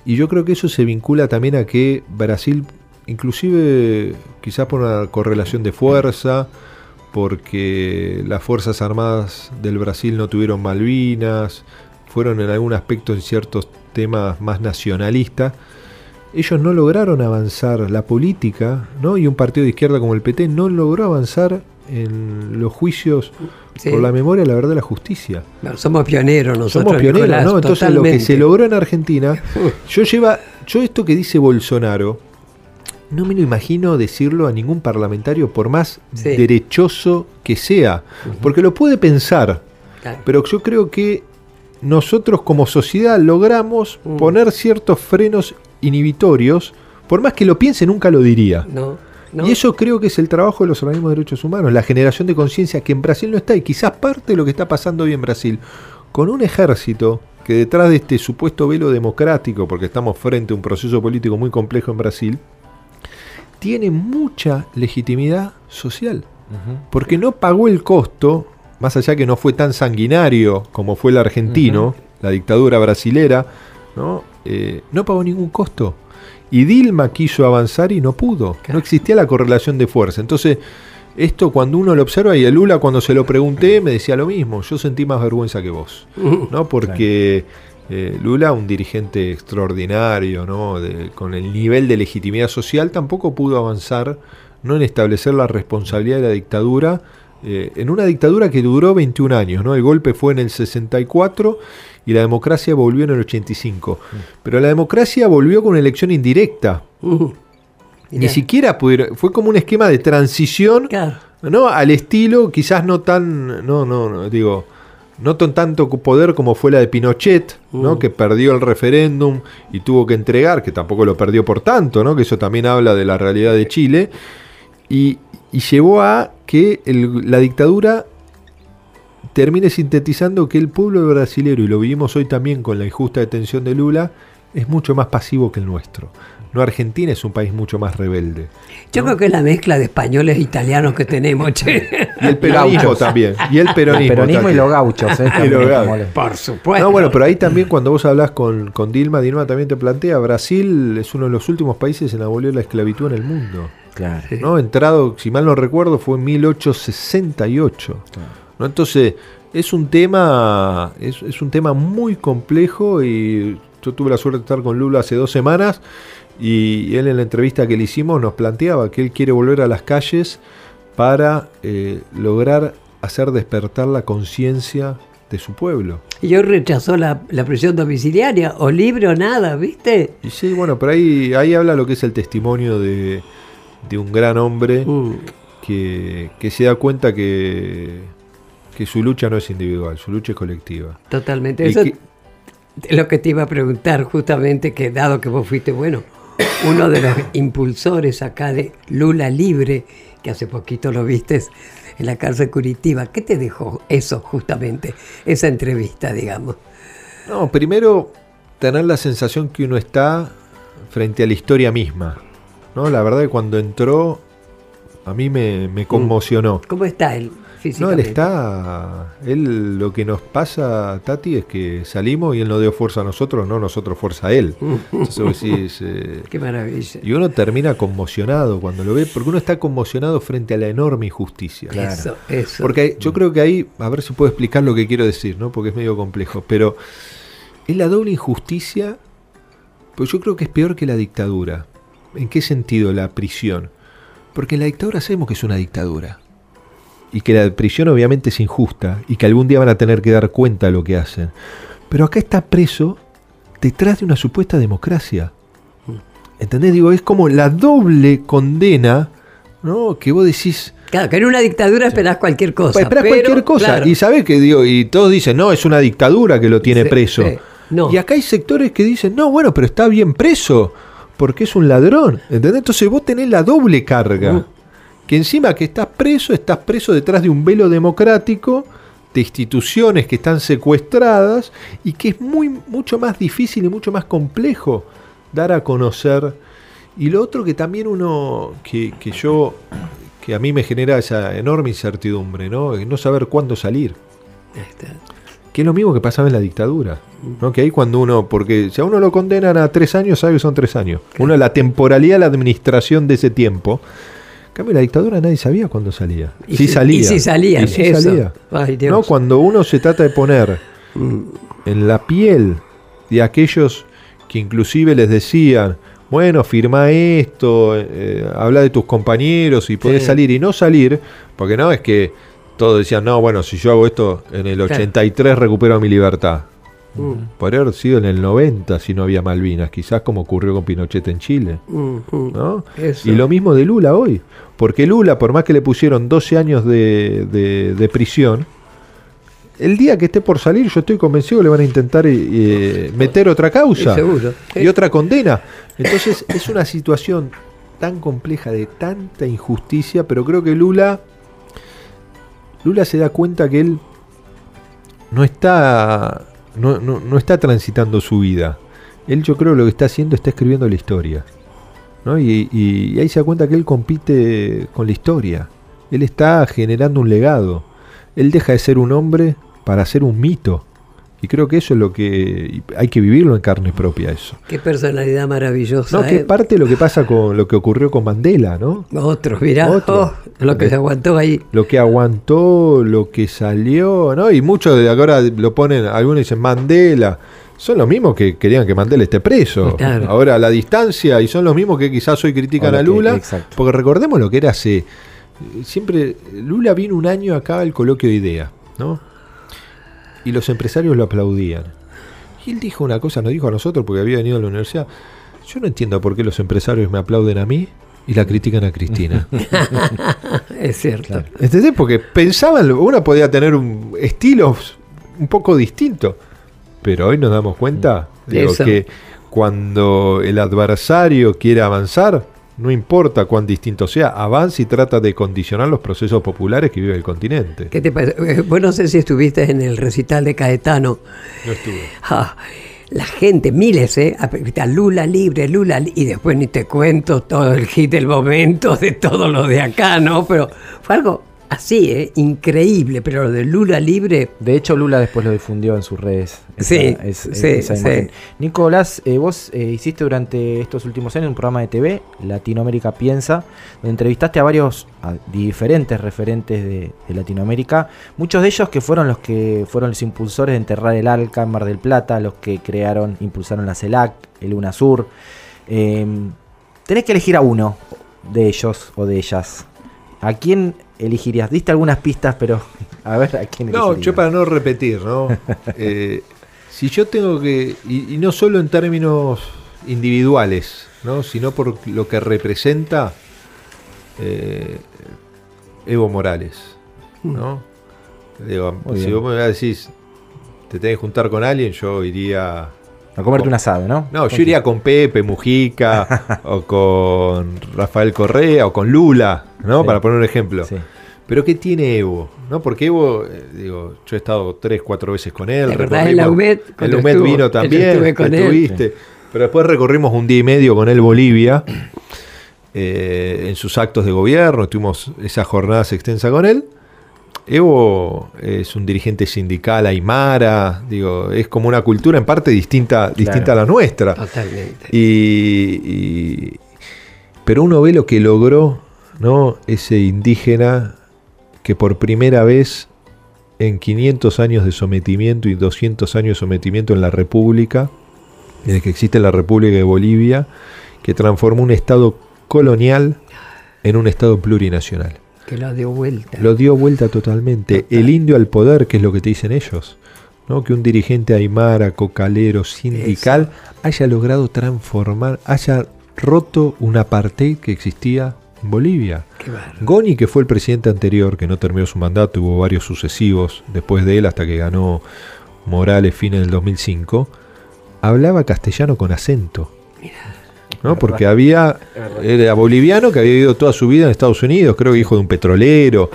Y yo creo que eso se vincula también a que Brasil inclusive quizás por una correlación de fuerza, porque las Fuerzas Armadas del Brasil no tuvieron Malvinas, fueron en algún aspecto en ciertos temas más nacionalistas, ellos no lograron avanzar la política, ¿no? Y un partido de izquierda como el PT no logró avanzar en los juicios por la memoria, la verdad, la justicia. somos pioneros nosotros. Somos pioneros, ¿no? Entonces lo que se logró en Argentina, yo lleva, yo esto que dice Bolsonaro, no me lo imagino decirlo a ningún parlamentario, por más derechoso que sea, porque lo puede pensar, pero yo creo que nosotros como sociedad logramos mm. poner ciertos frenos inhibitorios, por más que lo piense, nunca lo diría. Y eso creo que es el trabajo de los organismos de derechos humanos, la generación de conciencia que en Brasil no está, y quizás parte de lo que está pasando hoy en Brasil, con un ejército que detrás de este supuesto velo democrático, porque estamos frente a un proceso político muy complejo en Brasil, tiene mucha legitimidad social. Porque no pagó el costo, más allá que no fue tan sanguinario como fue el argentino, la dictadura brasilera, ¿no? Eh, no pagó ningún costo. Y Dilma quiso avanzar y no pudo. No existía la correlación de fuerza. Entonces, esto cuando uno lo observa, y a Lula cuando se lo pregunté me decía lo mismo, yo sentí más vergüenza que vos. ¿no? Porque eh, Lula, un dirigente extraordinario, ¿no? con el nivel de legitimidad social, tampoco pudo avanzar ¿no? en establecer la responsabilidad de la dictadura, eh, en una dictadura que duró 21 años. ¿no? El golpe fue en el 64 y la democracia volvió en el 85. Pero la democracia volvió con una elección indirecta. Ni siquiera pudieron, fue como un esquema de transición ¿no? al estilo, quizás no tan, no, no, no digo, no con tanto poder como fue la de Pinochet, ¿no? Mm. que perdió el referéndum y tuvo que entregar, que tampoco lo perdió por tanto, ¿no? que eso también habla de la realidad de Chile, y, y llevó a que el- la dictadura termine sintetizando que el pueblo brasilero, y lo vivimos hoy también con la injusta detención de Lula, es mucho más pasivo que el nuestro. No, Argentina es un país mucho más rebelde. Yo creo que es la mezcla de españoles e italianos que tenemos, che. Y el peronismo también. Y el peronismo. Peronismo y los gauchos. ¿eh? Y los gauchos. Por supuesto. No, bueno, pero ahí también cuando vos hablas con, con Dilma, Dilma también te plantea, Brasil es uno de los últimos países en abolir la esclavitud en el mundo. Claro. ¿no? Entrado, si mal no recuerdo, fue en 1868. ¿no? Entonces, es un tema, es, es un tema muy complejo y yo tuve la suerte de estar con Lula hace dos semanas y él en la entrevista que le hicimos nos planteaba que él quiere volver a las calles para eh, lograr hacer despertar la conciencia de su pueblo. Y hoy rechazó la, la prisión domiciliaria, o libre o nada, ¿viste? Y sí, bueno, pero ahí, ahí habla lo que es el testimonio de, de un gran hombre Mm. que, que se da cuenta que, que su lucha no es individual, su lucha es colectiva. Totalmente. Y Eso que- es lo que te iba a preguntar, justamente, que dado que vos fuiste, bueno, uno de los impulsores acá de Lula Libre, que hace poquito lo viste en la cárcel Curitiba, ¿qué te dejó eso, justamente, esa entrevista, digamos? No, primero tener la sensación que uno está frente a la historia misma. ¿no? La verdad que cuando entró a mí me, me conmocionó. ¿Cómo está él No, él está. Él lo que nos pasa, Tati, es que salimos y él no dio fuerza a nosotros, no nosotros fuerza a él. Entonces decís, eh, Qué maravilla. y uno termina conmocionado cuando lo ve, porque uno está conmocionado frente a la enorme injusticia. Eso, eso. Porque yo creo que ahí, a ver si puedo explicar lo que quiero decir, ¿no? Porque es medio complejo. Pero es la doble injusticia, pues yo creo que es peor que la dictadura. ¿En qué sentido la prisión? Porque en la dictadura sabemos que es una dictadura. Y que la prisión obviamente es injusta y que algún día van a tener que dar cuenta de lo que hacen. Pero acá está preso detrás de una supuesta democracia. ¿Entendés? Digo, es como la doble condena, ¿no? Que vos decís, Claro, que en una dictadura esperás cualquier cosa. Esperás pero, cualquier cosa. claro, Y sabés que digo, y todos dicen, no, es una dictadura que lo tiene Sí, preso. sí. No. Y acá hay sectores que dicen, no, bueno, pero está bien preso, porque es un ladrón. ¿Entendés? Entonces vos tenés la doble carga. Mm. Que encima que estás preso, estás preso detrás de un velo democrático, de instituciones que están secuestradas, y que es muy, mucho más difícil y mucho más complejo dar a conocer. Y lo otro que también uno, que, que yo, que a mí me genera esa enorme incertidumbre, ¿no? No saber cuándo salir. Está. Que es lo mismo que pasaba en la dictadura. ¿no? Que ahí cuando uno, porque si a uno lo condenan a tres años, sabe que son tres años. Uno, la temporalidad, la administración de ese tiempo. En cambio, la dictadura nadie sabía cuándo salía. Y sí si- salía. y si salían, Y salía. Ay. ¿No? Cuando uno se trata de poner en la piel de aquellos que inclusive les decían, bueno, firma esto, eh, habla de tus compañeros y podés Sí. salir y no salir, porque no es que todos decían, no, bueno, si yo hago esto en el 83 recupero mi libertad. Mm, Podría haber sido en el 90 si no había Malvinas, quizás como ocurrió con Pinochet en Chile. mm, mm. ¿no? Y lo mismo de Lula hoy. Porque Lula, por más que le pusieron 12 años de, de- de prisión, el día que esté por salir, yo estoy convencido que le van a intentar eh, meter otra causa y otra condena. Entonces es una situación tan compleja, de tanta injusticia, pero creo que Lula, Lula se da cuenta que él no está, no, no- no está transitando su vida. Él yo creo lo que está haciendo está escribiendo la historia. ¿no? Y, y- y ahí se da cuenta que él compite con la historia. Él está generando un legado. Él deja de ser un hombre para ser un mito. Y creo que eso es lo que hay que vivirlo en carne propia eso. Qué personalidad maravillosa. No, que ¿eh? es parte lo que pasa con lo que ocurrió con Mandela, ¿no? Otro, mirá. Otro. oh, lo que se aguantó ahí. Lo que aguantó, lo que salió, ¿no? Y muchos de ahora lo ponen, algunos dicen Mandela. Son los mismos que querían que Mandela esté preso. Claro. Ahora a la distancia, y son los mismos que quizás hoy critican Ahora a que- Lula. Porque recordemos lo que era hace. Siempre. Lula vino un año acá al coloquio de idea, ¿no? Y los empresarios lo aplaudían. Y él dijo una cosa, nos dijo a nosotros, porque había venido a la universidad. Yo no entiendo por qué los empresarios me aplauden a mí y la critican a Cristina. Es cierto. ¿Entendés? Porque pensaban, uno podía tener un, estilos un poco distinto. Pero hoy nos damos cuenta digo, Eso. que cuando el adversario quiere avanzar, no importa cuán distinto sea, avanza y trata de condicionar los procesos populares que vive el continente. ¿Qué te parece? Eh, Vos no sé si estuviste en el recital de Caetano. No estuve. Ah, la gente, miles, ¿eh? Lula libre, Lula li- y después ni te cuento todo el hit del momento de todo lo de acá, ¿no? Pero fue algo así, ¿eh? Increíble, pero lo de Lula libre, De hecho, Lula después lo difundió en sus redes. Sí, es- sí, esa. Nicolás, eh, vos eh, hiciste durante estos últimos años un programa de TV, Latinoamérica Piensa, donde entrevistaste a varios a diferentes referentes de, de Latinoamérica, muchos de ellos que fueron los que fueron los impulsores de enterrar el Alca en Mar del Plata, los que crearon, impulsaron la CELAC, el UNASUR. Eh, tenés que elegir a uno de ellos o de ellas. ¿A quién elegirías? Diste algunas pistas, pero a ver a quién No, yo para no repetir, ¿no? Eh, si yo tengo que, y, y no solo en términos individuales, ¿no? Sino por lo que representa eh, Evo Morales, ¿no? Digo, Muy si bien. vos me decís, te tenés que juntar con alguien, yo iría... A comerte un asado, ¿no? No, yo iría con Pepe Mujica, o con Rafael Correa, o con Lula, ¿no? Sí. Para poner un ejemplo. Sí. Pero ¿qué tiene Evo? ¿No? Porque Evo, eh, digo, yo he estado tres, cuatro veces con él. ¿Te acordás recorrimos- en la UMED? El Cuando UMED estuvo, vino yo también, estuve con que él. estuviste. Pero después recorrimos un día y medio con él Bolivia, eh, en sus actos de gobierno, tuvimos esas jornadas extensas con él. Evo es un dirigente sindical aymara, digo, es como una cultura en parte distinta, distinta a la nuestra. totalmente. Y, y- pero uno ve lo que logró ¿no? ese indígena que por primera vez en 500 años de sometimiento y 200 años de sometimiento en la República, desde que existe la República de Bolivia, que transformó un Estado colonial en un Estado plurinacional. Que lo dio vuelta. Lo dio vuelta totalmente. El indio al poder, que es lo que te dicen ellos. ¿no? Que un dirigente aymara, cocalero, sindical, haya logrado transformar, haya roto un apartheid que existía en Bolivia. Goni, que fue el presidente anterior, que no terminó su mandato, hubo varios sucesivos después de él hasta que ganó Morales fin del 2005, hablaba castellano con acento. ¿No? Porque había, era boliviano que había vivido toda su vida en Estados Unidos, creo que hijo de un petrolero.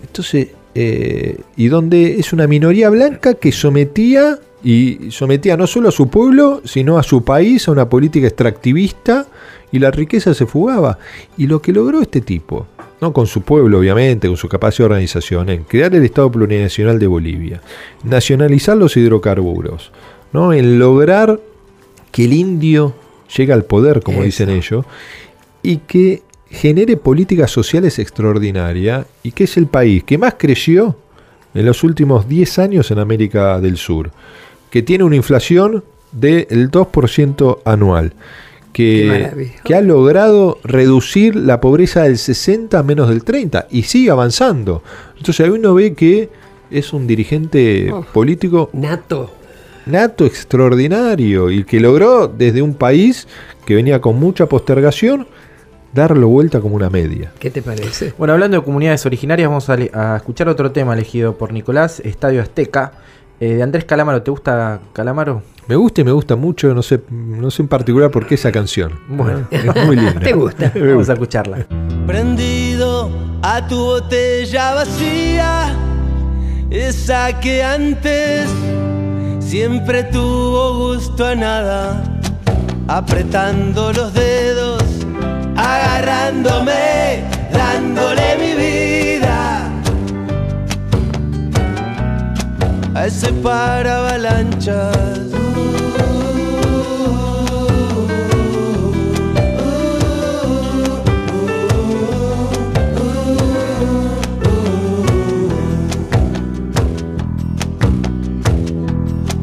Entonces, eh, y donde es una minoría blanca que sometía, y sometía no solo a su pueblo, sino a su país, a una política extractivista, y la riqueza se fugaba. Y lo que logró este tipo, ¿no? con su pueblo obviamente, con su capacidad de organización, en crear el Estado Plurinacional de Bolivia, nacionalizar los hidrocarburos, ¿no? en lograr que el indio llegue al poder, como Eso. dicen ellos, y que genere políticas sociales extraordinarias, y que es el país que más creció en los últimos 10 años en América del Sur, que tiene una inflación del 2% anual, que, que ha logrado reducir la pobreza del 60 a menos del 30 y sigue avanzando. Entonces ahí uno ve que es un dirigente Oh. político Nato. Nato extraordinario y que logró desde un país que venía con mucha postergación darlo vuelta como una media. ¿Qué te parece? Bueno, hablando de comunidades originarias, vamos a, escuchar otro tema elegido por Nicolás, Estadio Azteca, eh, de Andrés Calamaro. ¿Te gusta Calamaro? Me gusta y me gusta mucho, no sé, no sé en particular por qué esa canción. Bueno, es muy linda. ¿Te gusta? Vamos gusta. a escucharla. prendido a tu botella vacía, esa que antes siempre tuvo gusto a nada, apretando los dedos, agarrándome, dándole mi vida a ese para avalanchas.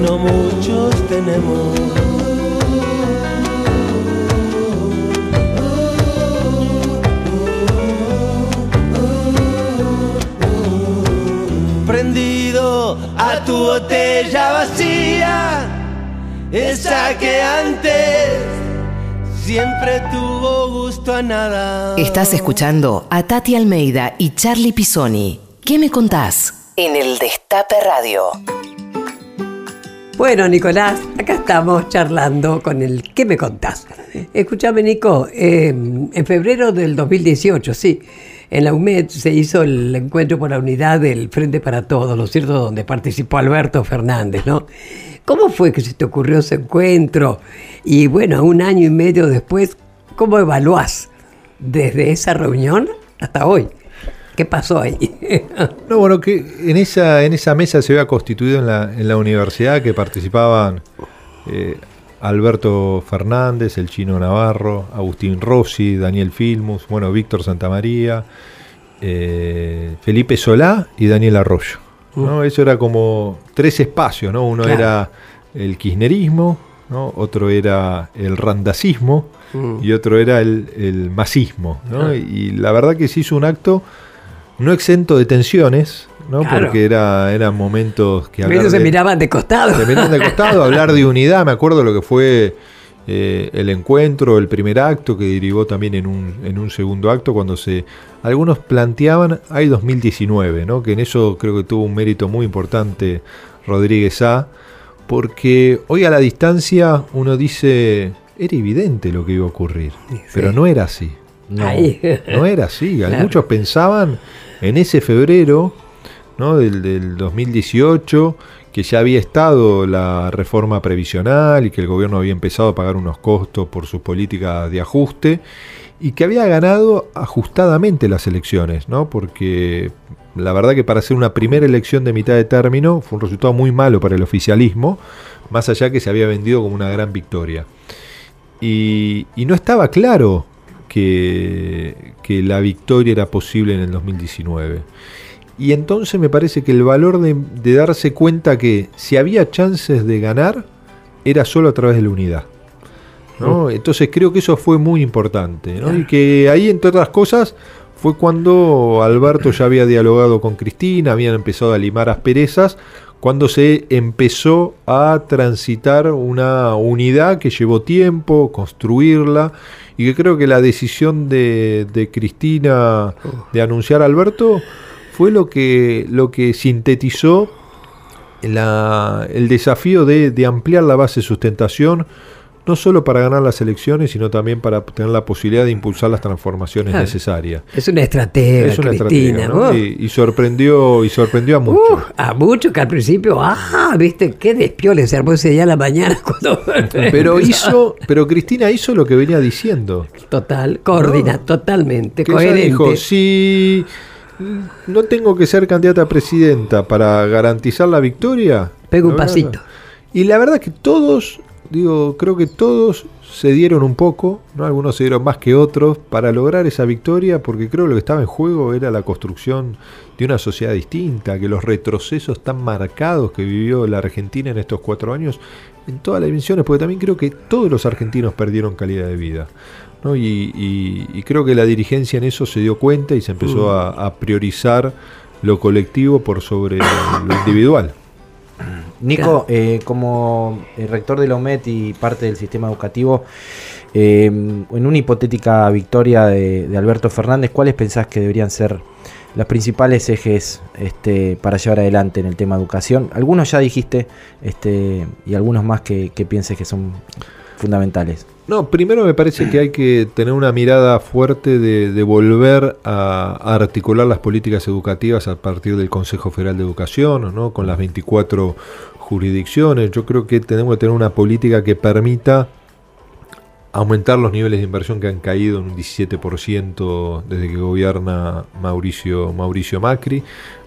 No muchos tenemos. Prendido a tu botella vacía, esa que antes siempre tuvo gusto a nada. Estás escuchando a Tati Almeida y Charlie Pisoni. ¿Qué me contás? En el Destape Radio. Bueno, Nicolás, acá estamos charlando con el ¿Qué me contás? Escúchame, Nico, eh, en febrero del 2018, sí, en la UMED se hizo el encuentro por la unidad del Frente para Todos, ¿no es cierto?, donde participó Alberto Fernández, ¿no? ¿Cómo fue que se te ocurrió ese encuentro? Y bueno, un año y medio después, ¿cómo evaluás desde esa reunión hasta hoy? ¿Qué pasó ahí? No, bueno, que en esa, en esa mesa se había constituido en la, en la universidad que participaban eh, Alberto Fernández, el chino Navarro, Agustín Rossi, Daniel Filmus, bueno, Víctor Santamaría, eh, Felipe Solá y Daniel Arroyo. ¿no? Eso era como tres espacios, ¿no? Uno Claro. era el kirchnerismo, ¿no? otro era el randacismo Mm. y otro era el, el masismo. ¿no? Ah. Y la verdad que se hizo un acto no exento de tensiones, ¿no? Claro. porque era, eran momentos que hablar se de- miraban de costado. se miraban de costado, hablar de unidad, me acuerdo lo que fue eh, el encuentro, el primer acto, que derivó también en un, en un segundo acto, cuando se algunos planteaban, hay 2019, ¿no? que en eso creo que tuvo un mérito muy importante Rodríguez A, porque hoy a la distancia uno dice, era evidente lo que iba a ocurrir, pero no era así. No. Era así. Claro. Muchos pensaban en ese febrero del, del 2018 que ya había estado la reforma previsional y que el gobierno había empezado a pagar unos costos por sus políticas de ajuste y que había ganado ajustadamente las elecciones, ¿no? porque la verdad que para hacer una primera elección de mitad de término fue un resultado muy malo para el oficialismo, más allá que se había vendido como una gran victoria. Y no estaba claro que, que la victoria era posible en el 2019. Y entonces me parece que el valor de, de darse cuenta que si había chances de ganar, era solo a través de la unidad. ¿no? Entonces creo que eso fue muy importante. ¿no? Y que ahí, entre otras cosas, fue cuando Alberto ya había dialogado con Cristina, habían empezado a limar asperezas, cuando se empezó a transitar una unidad que llevó tiempo, construirla, y que creo que la decisión de, de Cristina de anunciar a Alberto fue lo que, lo que sintetizó la- el desafío de, de ampliar la base de sustentación, no solo para ganar las elecciones, sino también para tener la posibilidad de impulsar las transformaciones necesarias. Es una estratega, Es una Cristina. estrategia, ¿no? y, y sorprendió y sorprendió a muchos. Uh, a muchos que al principio, ah, viste, qué despiole se armó ese día a la mañana cuando... pero hizo, pero Cristina hizo lo que venía diciendo. Total, coordina, totalmente, Que ella coherente. dijo, si no tengo que ser candidata a presidenta para garantizar la victoria, Pega un pasito. Y la verdad que todos, digo, creo que todos se dieron un poco, ¿no? algunos se dieron más que otros, para lograr esa victoria, porque creo que lo que estaba en juego era la construcción de una sociedad distinta, que los retrocesos tan marcados que vivió la Argentina en estos cuatro años, en todas las dimensiones, porque también creo que todos los argentinos perdieron calidad de vida. ¿no? Y, y- y creo que la dirigencia en eso se dio cuenta y se empezó a, a priorizar lo colectivo por sobre lo individual. Nico, eh, como eh, rector de la UMET y parte del sistema educativo, eh, en una hipotética victoria de, de Alberto Fernández, ¿cuáles pensás que deberían ser los principales ejes este, para llevar adelante en el tema educación? Algunos ya dijiste este, y algunos más que, que pienses que son fundamentales. No, primero me parece que hay que tener una mirada fuerte de, volver a, articular las políticas educativas a partir del Consejo Federal de Educación, ¿no? con las 24 jurisdicciones. Yo creo que tenemos que tener una política que permita aumentar los niveles de inversión que han caído en un 17% desde que gobierna Mauricio, Mauricio Macri.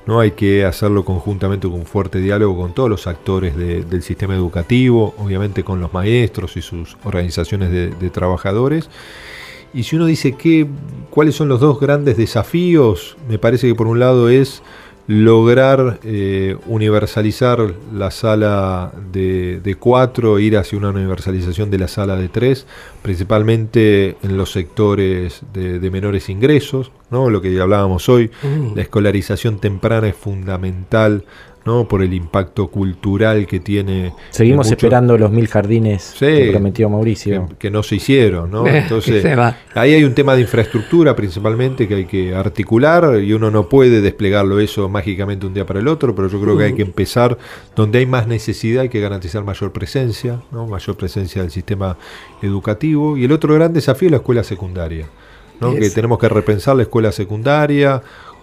¿no? Hay que hacerlo conjuntamente con un fuerte diálogo con todos los actores del sistema educativo, obviamente con los maestros y sus organizaciones de, de trabajadores. Y si uno dice que, cuáles son los dos grandes desafíos, me parece que por un lado es lograr eh, universalizar la sala de, de, cuatro, ir hacia una universalización de la sala de tres, principalmente en los sectores de, menores ingresos, ¿no? lo que hablábamos hoy, mm. la escolarización temprana es fundamental ¿no? por el impacto cultural que tiene. Seguimos esperando los mil jardines que prometió Mauricio. Que, no se hicieron, ¿no? Entonces, ahí hay un tema de infraestructura principalmente que hay que articular y uno no puede desplegarlo eso mágicamente un día para el otro, pero yo creo que hay que empezar donde hay más necesidad, hay que garantizar mayor presencia, ¿no? mayor presencia del sistema educativo. Y el otro gran desafío es la escuela secundaria, ¿no? que tenemos que repensar la escuela secundaria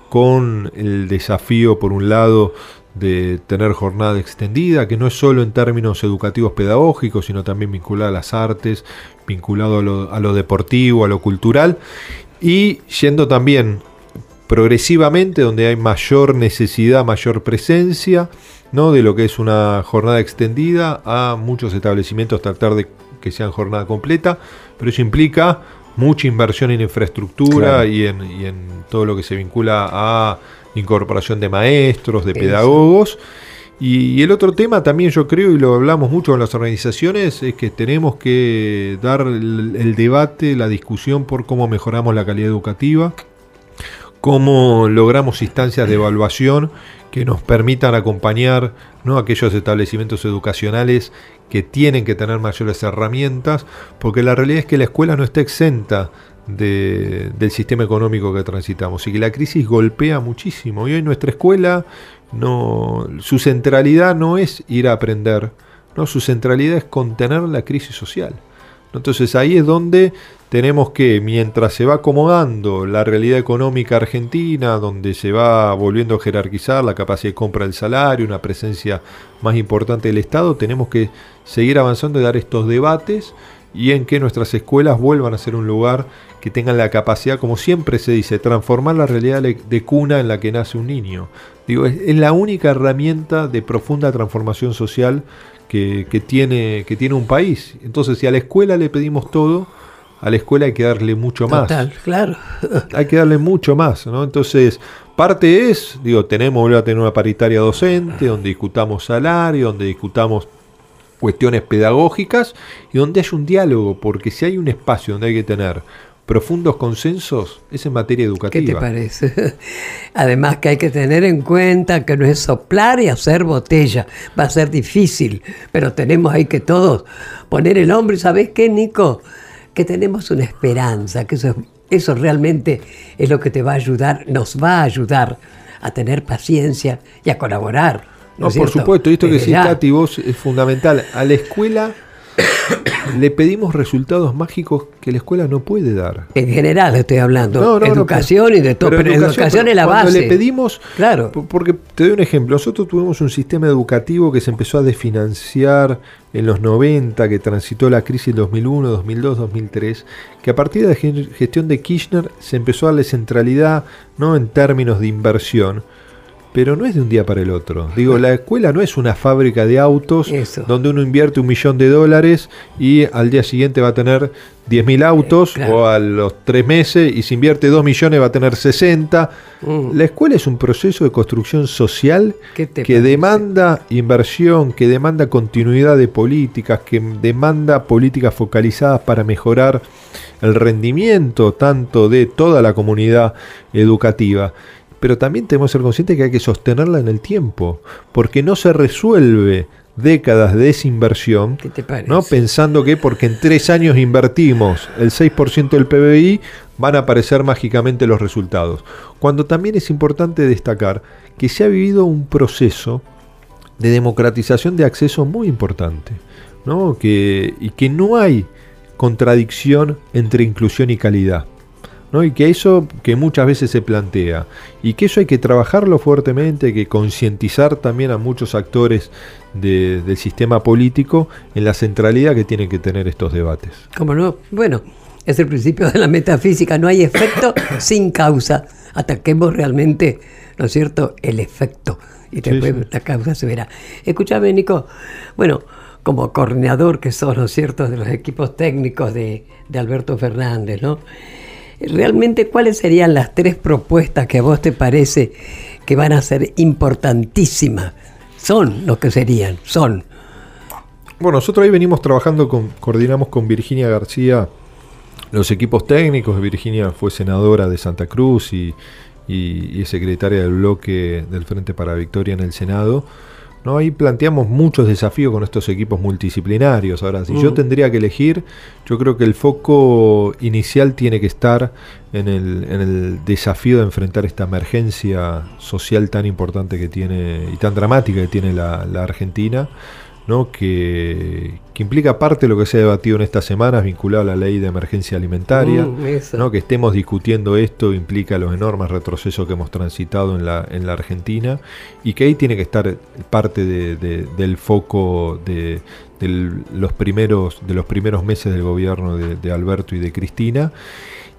con el desafío, por un lado, de tener jornada extendida, que no es solo en términos educativos pedagógicos, sino también vinculado a las artes, vinculado a lo, deportivo, a lo cultural, y yendo también progresivamente donde hay mayor necesidad, mayor presencia, ¿no? de lo que es una jornada extendida a muchos establecimientos tratar de que sean jornada completa, pero eso implica mucha inversión en infraestructura y, en, y en todo lo que se vincula a incorporación de maestros, de pedagogos. Y, el otro tema también yo creo, y lo hablamos mucho con las organizaciones, es que tenemos que dar el, debate, la discusión por cómo mejoramos la calidad educativa, cómo logramos instancias de evaluación que nos permitan acompañar ¿no? aquellos establecimientos educacionales que tienen que tener mayores herramientas, porque la realidad es que la escuela no está exenta del sistema económico que transitamos y que la crisis golpea muchísimo. Y hoy nuestra escuela, no, su centralidad no es ir a aprender, ¿no? su centralidad es contener la crisis social. Entonces ahí es donde tenemos que, mientras se va acomodando la realidad económica argentina, donde se va volviendo a jerarquizar la capacidad de compra del salario, una presencia más importante del Estado, tenemos que seguir avanzando y dar estos debates y en que nuestras escuelas vuelvan a ser un lugar que tengan la capacidad, como siempre se dice, transformar la realidad de cuna en la que nace un niño. Digo, es, la única herramienta de profunda transformación social que, tiene, que tiene un país. Entonces, si a la escuela le pedimos todo, a la escuela hay que darle mucho más. Total, claro. hay que darle mucho más, ¿no? Entonces, parte es, digo, tenemos a tener una paritaria docente, donde discutamos salario, donde discutamos cuestiones pedagógicas y donde hay un diálogo, porque si hay un espacio donde hay que tener profundos consensos es en materia educativa. ¿Qué te parece? Además que hay que tener en cuenta que no es soplar y hacer botella, va a ser difícil, pero tenemos ahí que todos poner el hombro ¿sabes qué, Nico? Que tenemos una esperanza, que eso, eso realmente es lo que te va a ayudar, nos va a ayudar a tener paciencia y a colaborar. No, por supuesto, esto que sí, Tati, vos es fundamental. A la escuela le pedimos resultados mágicos que la escuela no puede dar. En general estoy hablando. educación y de todo, pero, educación, es la base. le pedimos, claro. porque te doy un ejemplo, nosotros tuvimos un sistema educativo que se empezó a desfinanciar en los 90, que transitó la crisis 2001, 2002, 2003, que a partir de la gestión de Kirchner se empezó a darle centralidad ¿no? en términos de inversión pero no es de un día para el otro. Digo, la escuela no es una fábrica de autos donde uno invierte un millón de dólares y al día siguiente va a tener 10.000 autos o a los tres meses y si invierte 2 millones va a tener 60. Mm. La escuela es un proceso de construcción social que demanda inversión, que demanda continuidad de políticas, que demanda políticas focalizadas para mejorar el rendimiento tanto de toda la comunidad educativa pero también tenemos que ser conscientes que hay que sostenerla en el tiempo, porque no se resuelve décadas de desinversión, ¿Qué te ¿no? pensando que porque en tres años invertimos el 6% del PBI, van a aparecer mágicamente los resultados. Cuando también es importante destacar que se ha vivido un proceso de democratización de acceso muy importante, ¿no? que, y que no hay contradicción entre inclusión y calidad. ¿No? Y que eso que muchas veces se plantea. Y que eso hay que trabajarlo fuertemente, hay que concientizar también a muchos actores de- del sistema político en la centralidad que tienen que tener estos debates. ¿Cómo no? Bueno, es el principio de la metafísica. No hay efecto sin causa. Ataquemos realmente, ¿no es cierto?, el efecto. Y Sí, después sí. la causa se verá. Escúchame, Nico. Bueno, como coordinador que sos, ¿no es cierto?, de los equipos técnicos de, de Alberto Fernández, ¿no? Realmente, ¿cuáles serían las tres propuestas que a vos te parece que van a ser importantísimas? Son lo que serían, son. Bueno, nosotros ahí venimos trabajando coordinamos con Virginia García los equipos técnicos. Virginia fue senadora de Santa Cruz y, y- y secretaria del bloque del Frente para Victoria en el Senado. ¿No? Ahí planteamos muchos desafíos con estos equipos multidisciplinarios. Ahora, si yo Mm. tendría que elegir, yo creo que el foco inicial tiene que estar en el, en el desafío de enfrentar esta emergencia social tan importante que tiene y tan dramática que tiene la, la Argentina. ¿No? que, que implica parte de lo que se ha debatido en estas semanas vinculado a la ley de emergencia alimentaria. Mm. ¿no? Que estemos discutiendo esto implica los enormes retrocesos que hemos transitado en la, en la Argentina y que ahí tiene que estar parte de- de- del foco de, del- los primeros, de los primeros meses del gobierno de, de Alberto y de Cristina.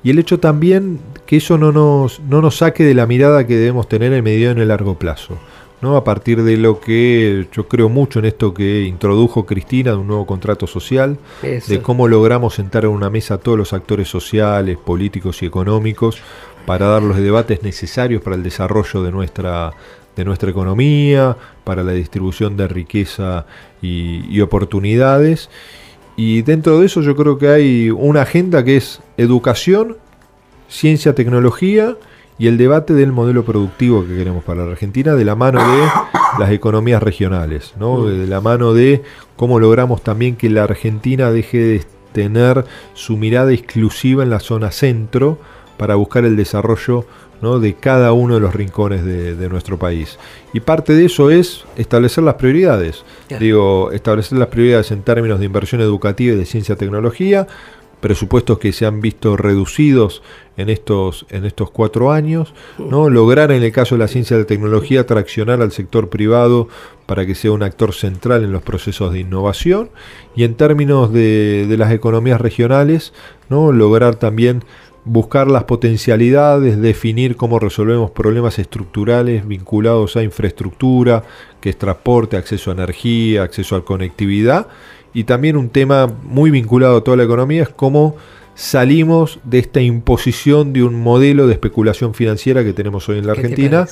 Y el hecho también que eso no nos, no nos saque de la mirada que debemos tener en medio y en el largo plazo. ¿No? A partir de lo que yo creo mucho en esto que introdujo Cristina de un nuevo contrato social, Eso. de cómo logramos sentar en una mesa a todos los actores sociales, políticos y económicos para dar los debates necesarios para el desarrollo de nuestra, de nuestra economía, para la distribución de riqueza y, y oportunidades. Y dentro de eso yo creo que hay una agenda que es educación, ciencia, tecnología y el debate del modelo productivo que queremos para la Argentina de la mano de las economías regionales, ¿no? de la mano de cómo logramos también que la Argentina deje de tener su mirada exclusiva en la zona centro para buscar el desarrollo ¿no? de cada uno de los rincones de, de nuestro país. Y parte de eso es establecer las prioridades. Claro. Digo, establecer las prioridades en términos de inversión educativa y de ciencia y tecnología, presupuestos que se han visto reducidos en estos, en estos cuatro años, ¿no? lograr en el caso de la ciencia y la tecnología traccionar al sector privado para que sea un actor central en los procesos de innovación y en términos de, de las economías regionales, ¿no? lograr también buscar las potencialidades, definir cómo resolvemos problemas estructurales vinculados a infraestructura, que es transporte, acceso a energía, acceso a conectividad, y también un tema muy vinculado a toda la economía es cómo salimos de esta imposición de un modelo de especulación financiera que tenemos hoy en la ¿Qué te Argentina,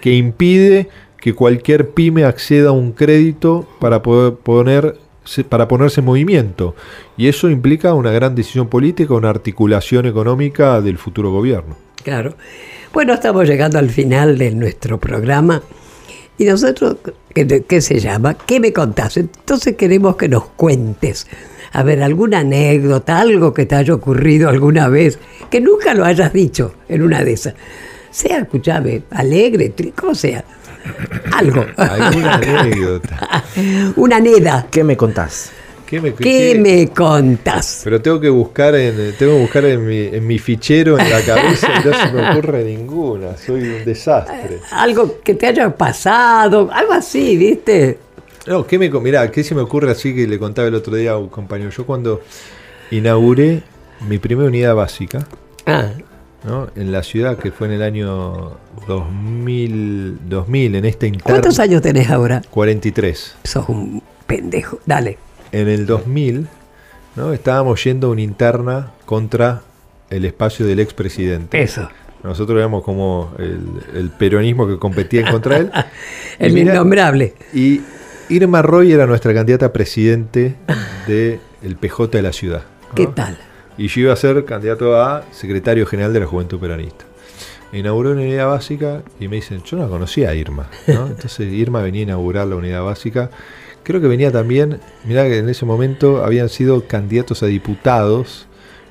que impide que cualquier pyme acceda a un crédito para poder poner para ponerse en movimiento. Y eso implica una gran decisión política, una articulación económica del futuro gobierno. Claro. Bueno, estamos llegando al final de nuestro programa. Y nosotros, ¿qué, qué se llama? ¿Qué me contás? Entonces queremos que nos cuentes. A ver, alguna anécdota, algo que te haya ocurrido alguna vez, que nunca lo hayas dicho en una de esas. Sea, escuchame, alegre, como sea. Algo. Alguna anécdota. Una neda. ¿Qué me contás? ¿Qué me, ¿Qué me contás? Pero tengo que buscar en, tengo que buscar en mi, en mi fichero, en la cabeza, y no se me ocurre ninguna. Soy un desastre. Algo que te haya pasado, algo así, ¿viste? No, ¿qué me, mirá, ¿qué se me ocurre así que le contaba el otro día a un compañero? Yo cuando inauguré mi primera unidad básica, Ah, ¿no? en la ciudad que fue en el año 2000, 2000 en esta interna. ¿Cuántos años tenés ahora? 43. Sos un pendejo. Dale. En el 2000 ¿no? estábamos yendo a una interna contra el espacio del expresidente. Eso. Nosotros éramos como el, el peronismo que competía contra de él. El Y innombrable. Y Irma Roy era nuestra candidata a presidente del PJ de la ciudad. ¿no? ¿Qué tal? Y yo iba a ser candidato a secretario general de la Juventud Peronista. Inauguró una unidad básica y me dicen, yo no conocía a Irma. ¿no? Entonces Irma venía a inaugurar la unidad básica. Creo que venía también, mirá que en ese momento habían sido candidatos a diputados.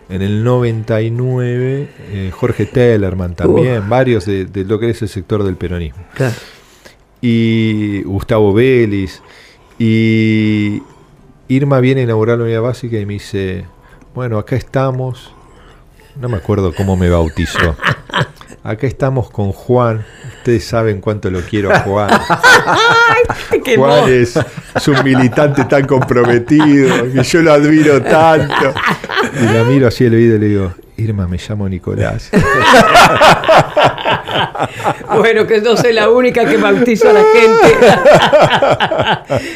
En el 99, eh, Jorge Tellerman también, varios de, de lo que es el sector del peronismo Claro. y Gustavo Vélez. Y Irma viene a inaugurar la unidad básica y me dice, bueno, acá estamos. No me acuerdo cómo me bautizó. Acá estamos con Juan. Ustedes saben cuánto lo quiero a Juan. Juan es, es un militante tan comprometido y yo lo admiro tanto. Y la miro así el oído y le digo, Irma, me llamo Nicolás. bueno, que no soy la única que bautizo a la gente.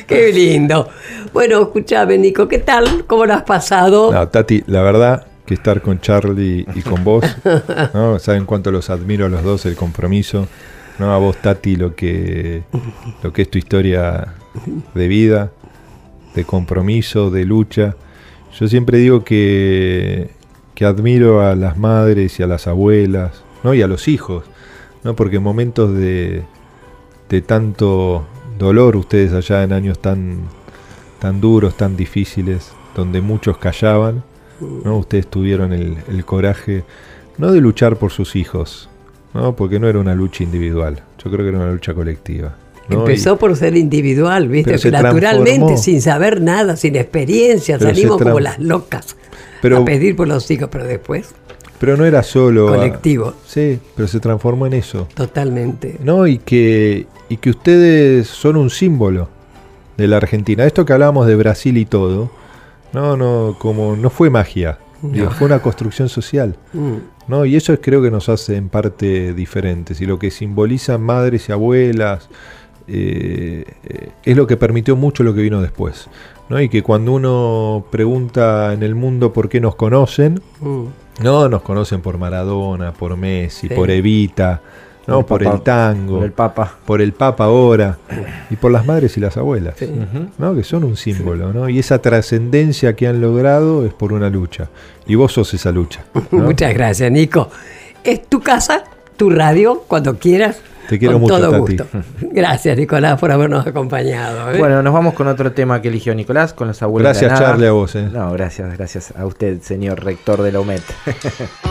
Qué lindo. Bueno, escúchame, Nico, ¿qué tal? ¿Cómo lo has pasado? No, Tati, la verdad que estar con Charlie y con vos, ¿no? Saben cuánto los admiro a los dos, el compromiso. ¿No? A vos, Tati, lo que, lo que es tu historia de vida, de compromiso, de lucha. Yo siempre digo que, que admiro a las madres y a las abuelas, ¿no? Y a los hijos, ¿no? Porque en momentos de, de tanto dolor, ustedes allá en años tan, tan duros, tan difíciles, donde muchos callaban, ¿no? Ustedes tuvieron el, el coraje, no de luchar por sus hijos, ¿no? Porque no era una lucha individual, yo creo que era una lucha colectiva. ¿no? Empezó Y- por ser individual, ¿viste? Naturalmente, sin saber nada, sin experiencia, Pero salimos como las locas Pero- a pedir por los hijos, pero después, pero no era solo... a- colectivo, sí, pero se transformó en eso. totalmente. No, y que, y que ustedes son un símbolo de la Argentina. Esto que hablábamos de Brasil y todo, no, no, como no fue magia, digo, fue una construcción social. Mm. ¿no? Y eso es, creo que nos hace en parte diferentes. Y lo que simbolizan madres y abuelas eh, eh, es lo que permitió mucho lo que vino después. ¿no? Y que cuando uno pregunta en el mundo por qué nos conocen, Mm. no nos conocen por Maradona, por Messi, Sí. por Evita, no El por Papa- el tango, por el Papa. por el Papa ahora y por las madres y las abuelas, Sí. ¿no? que son un símbolo, ¿no? y esa trascendencia que han logrado es por una lucha, y vos sos esa lucha. ¿no? Muchas gracias, Nico. Es tu casa, tu radio, cuando quieras. Te quiero con mucho, todo Tati. gusto. Gracias, Nicolás, por habernos acompañado. ¿eh? Bueno, nos vamos con otro tema que eligió Nicolás, con los abuelos. Gracias. Charlie, a vos. ¿eh? No, gracias, gracias a usted, señor rector de la UMET.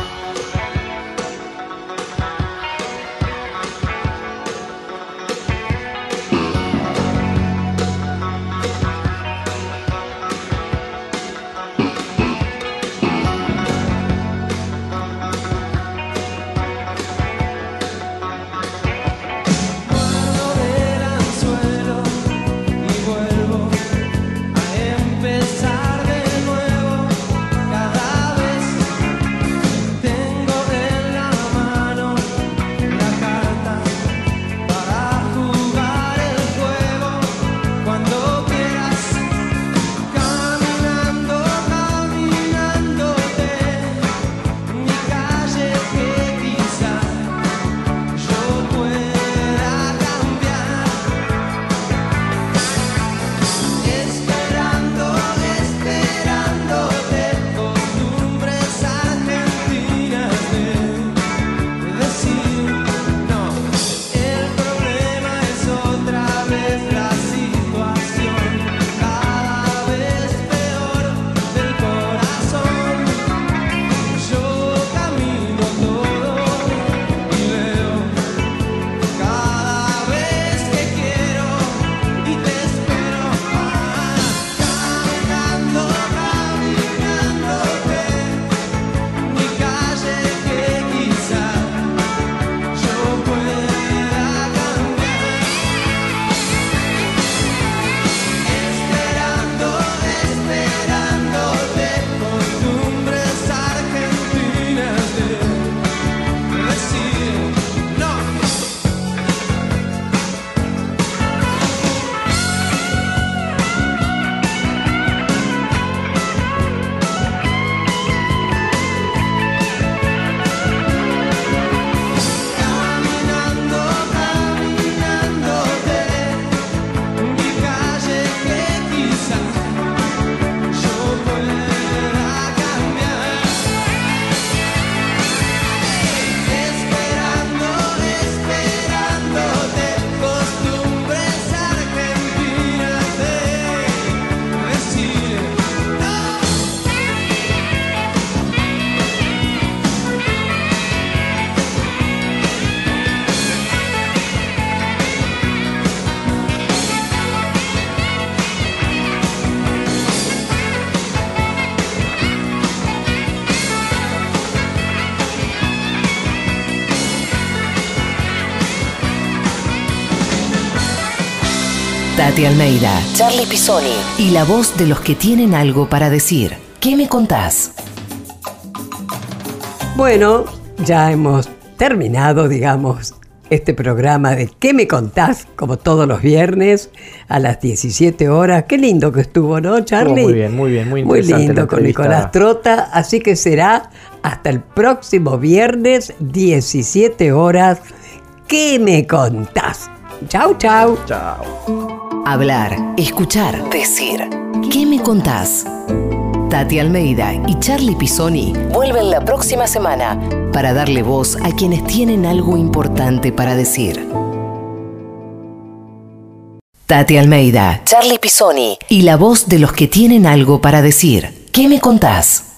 Almeida, Charlie Pisoni y la voz de los que tienen algo para decir. ¿Qué me contás? Bueno, ya hemos terminado, digamos, este programa de ¿Qué me contás? Como todos los viernes a las 17 horas. Qué lindo que estuvo, ¿no, Charlie? muy bien, muy bien, muy Muy interesante la lindo con. Nicolás Trota. Así que será hasta el próximo viernes, 17 horas. ¿Qué me contás? Chau, chau. Chao. Hablar, escuchar, decir. ¿Qué me contás? Tati Almeida y Charlie Pisoni vuelven la próxima semana para darle voz a quienes tienen algo importante para decir. Tati Almeida, Charlie Pisoni y la voz de los que tienen algo para decir. ¿Qué me contás?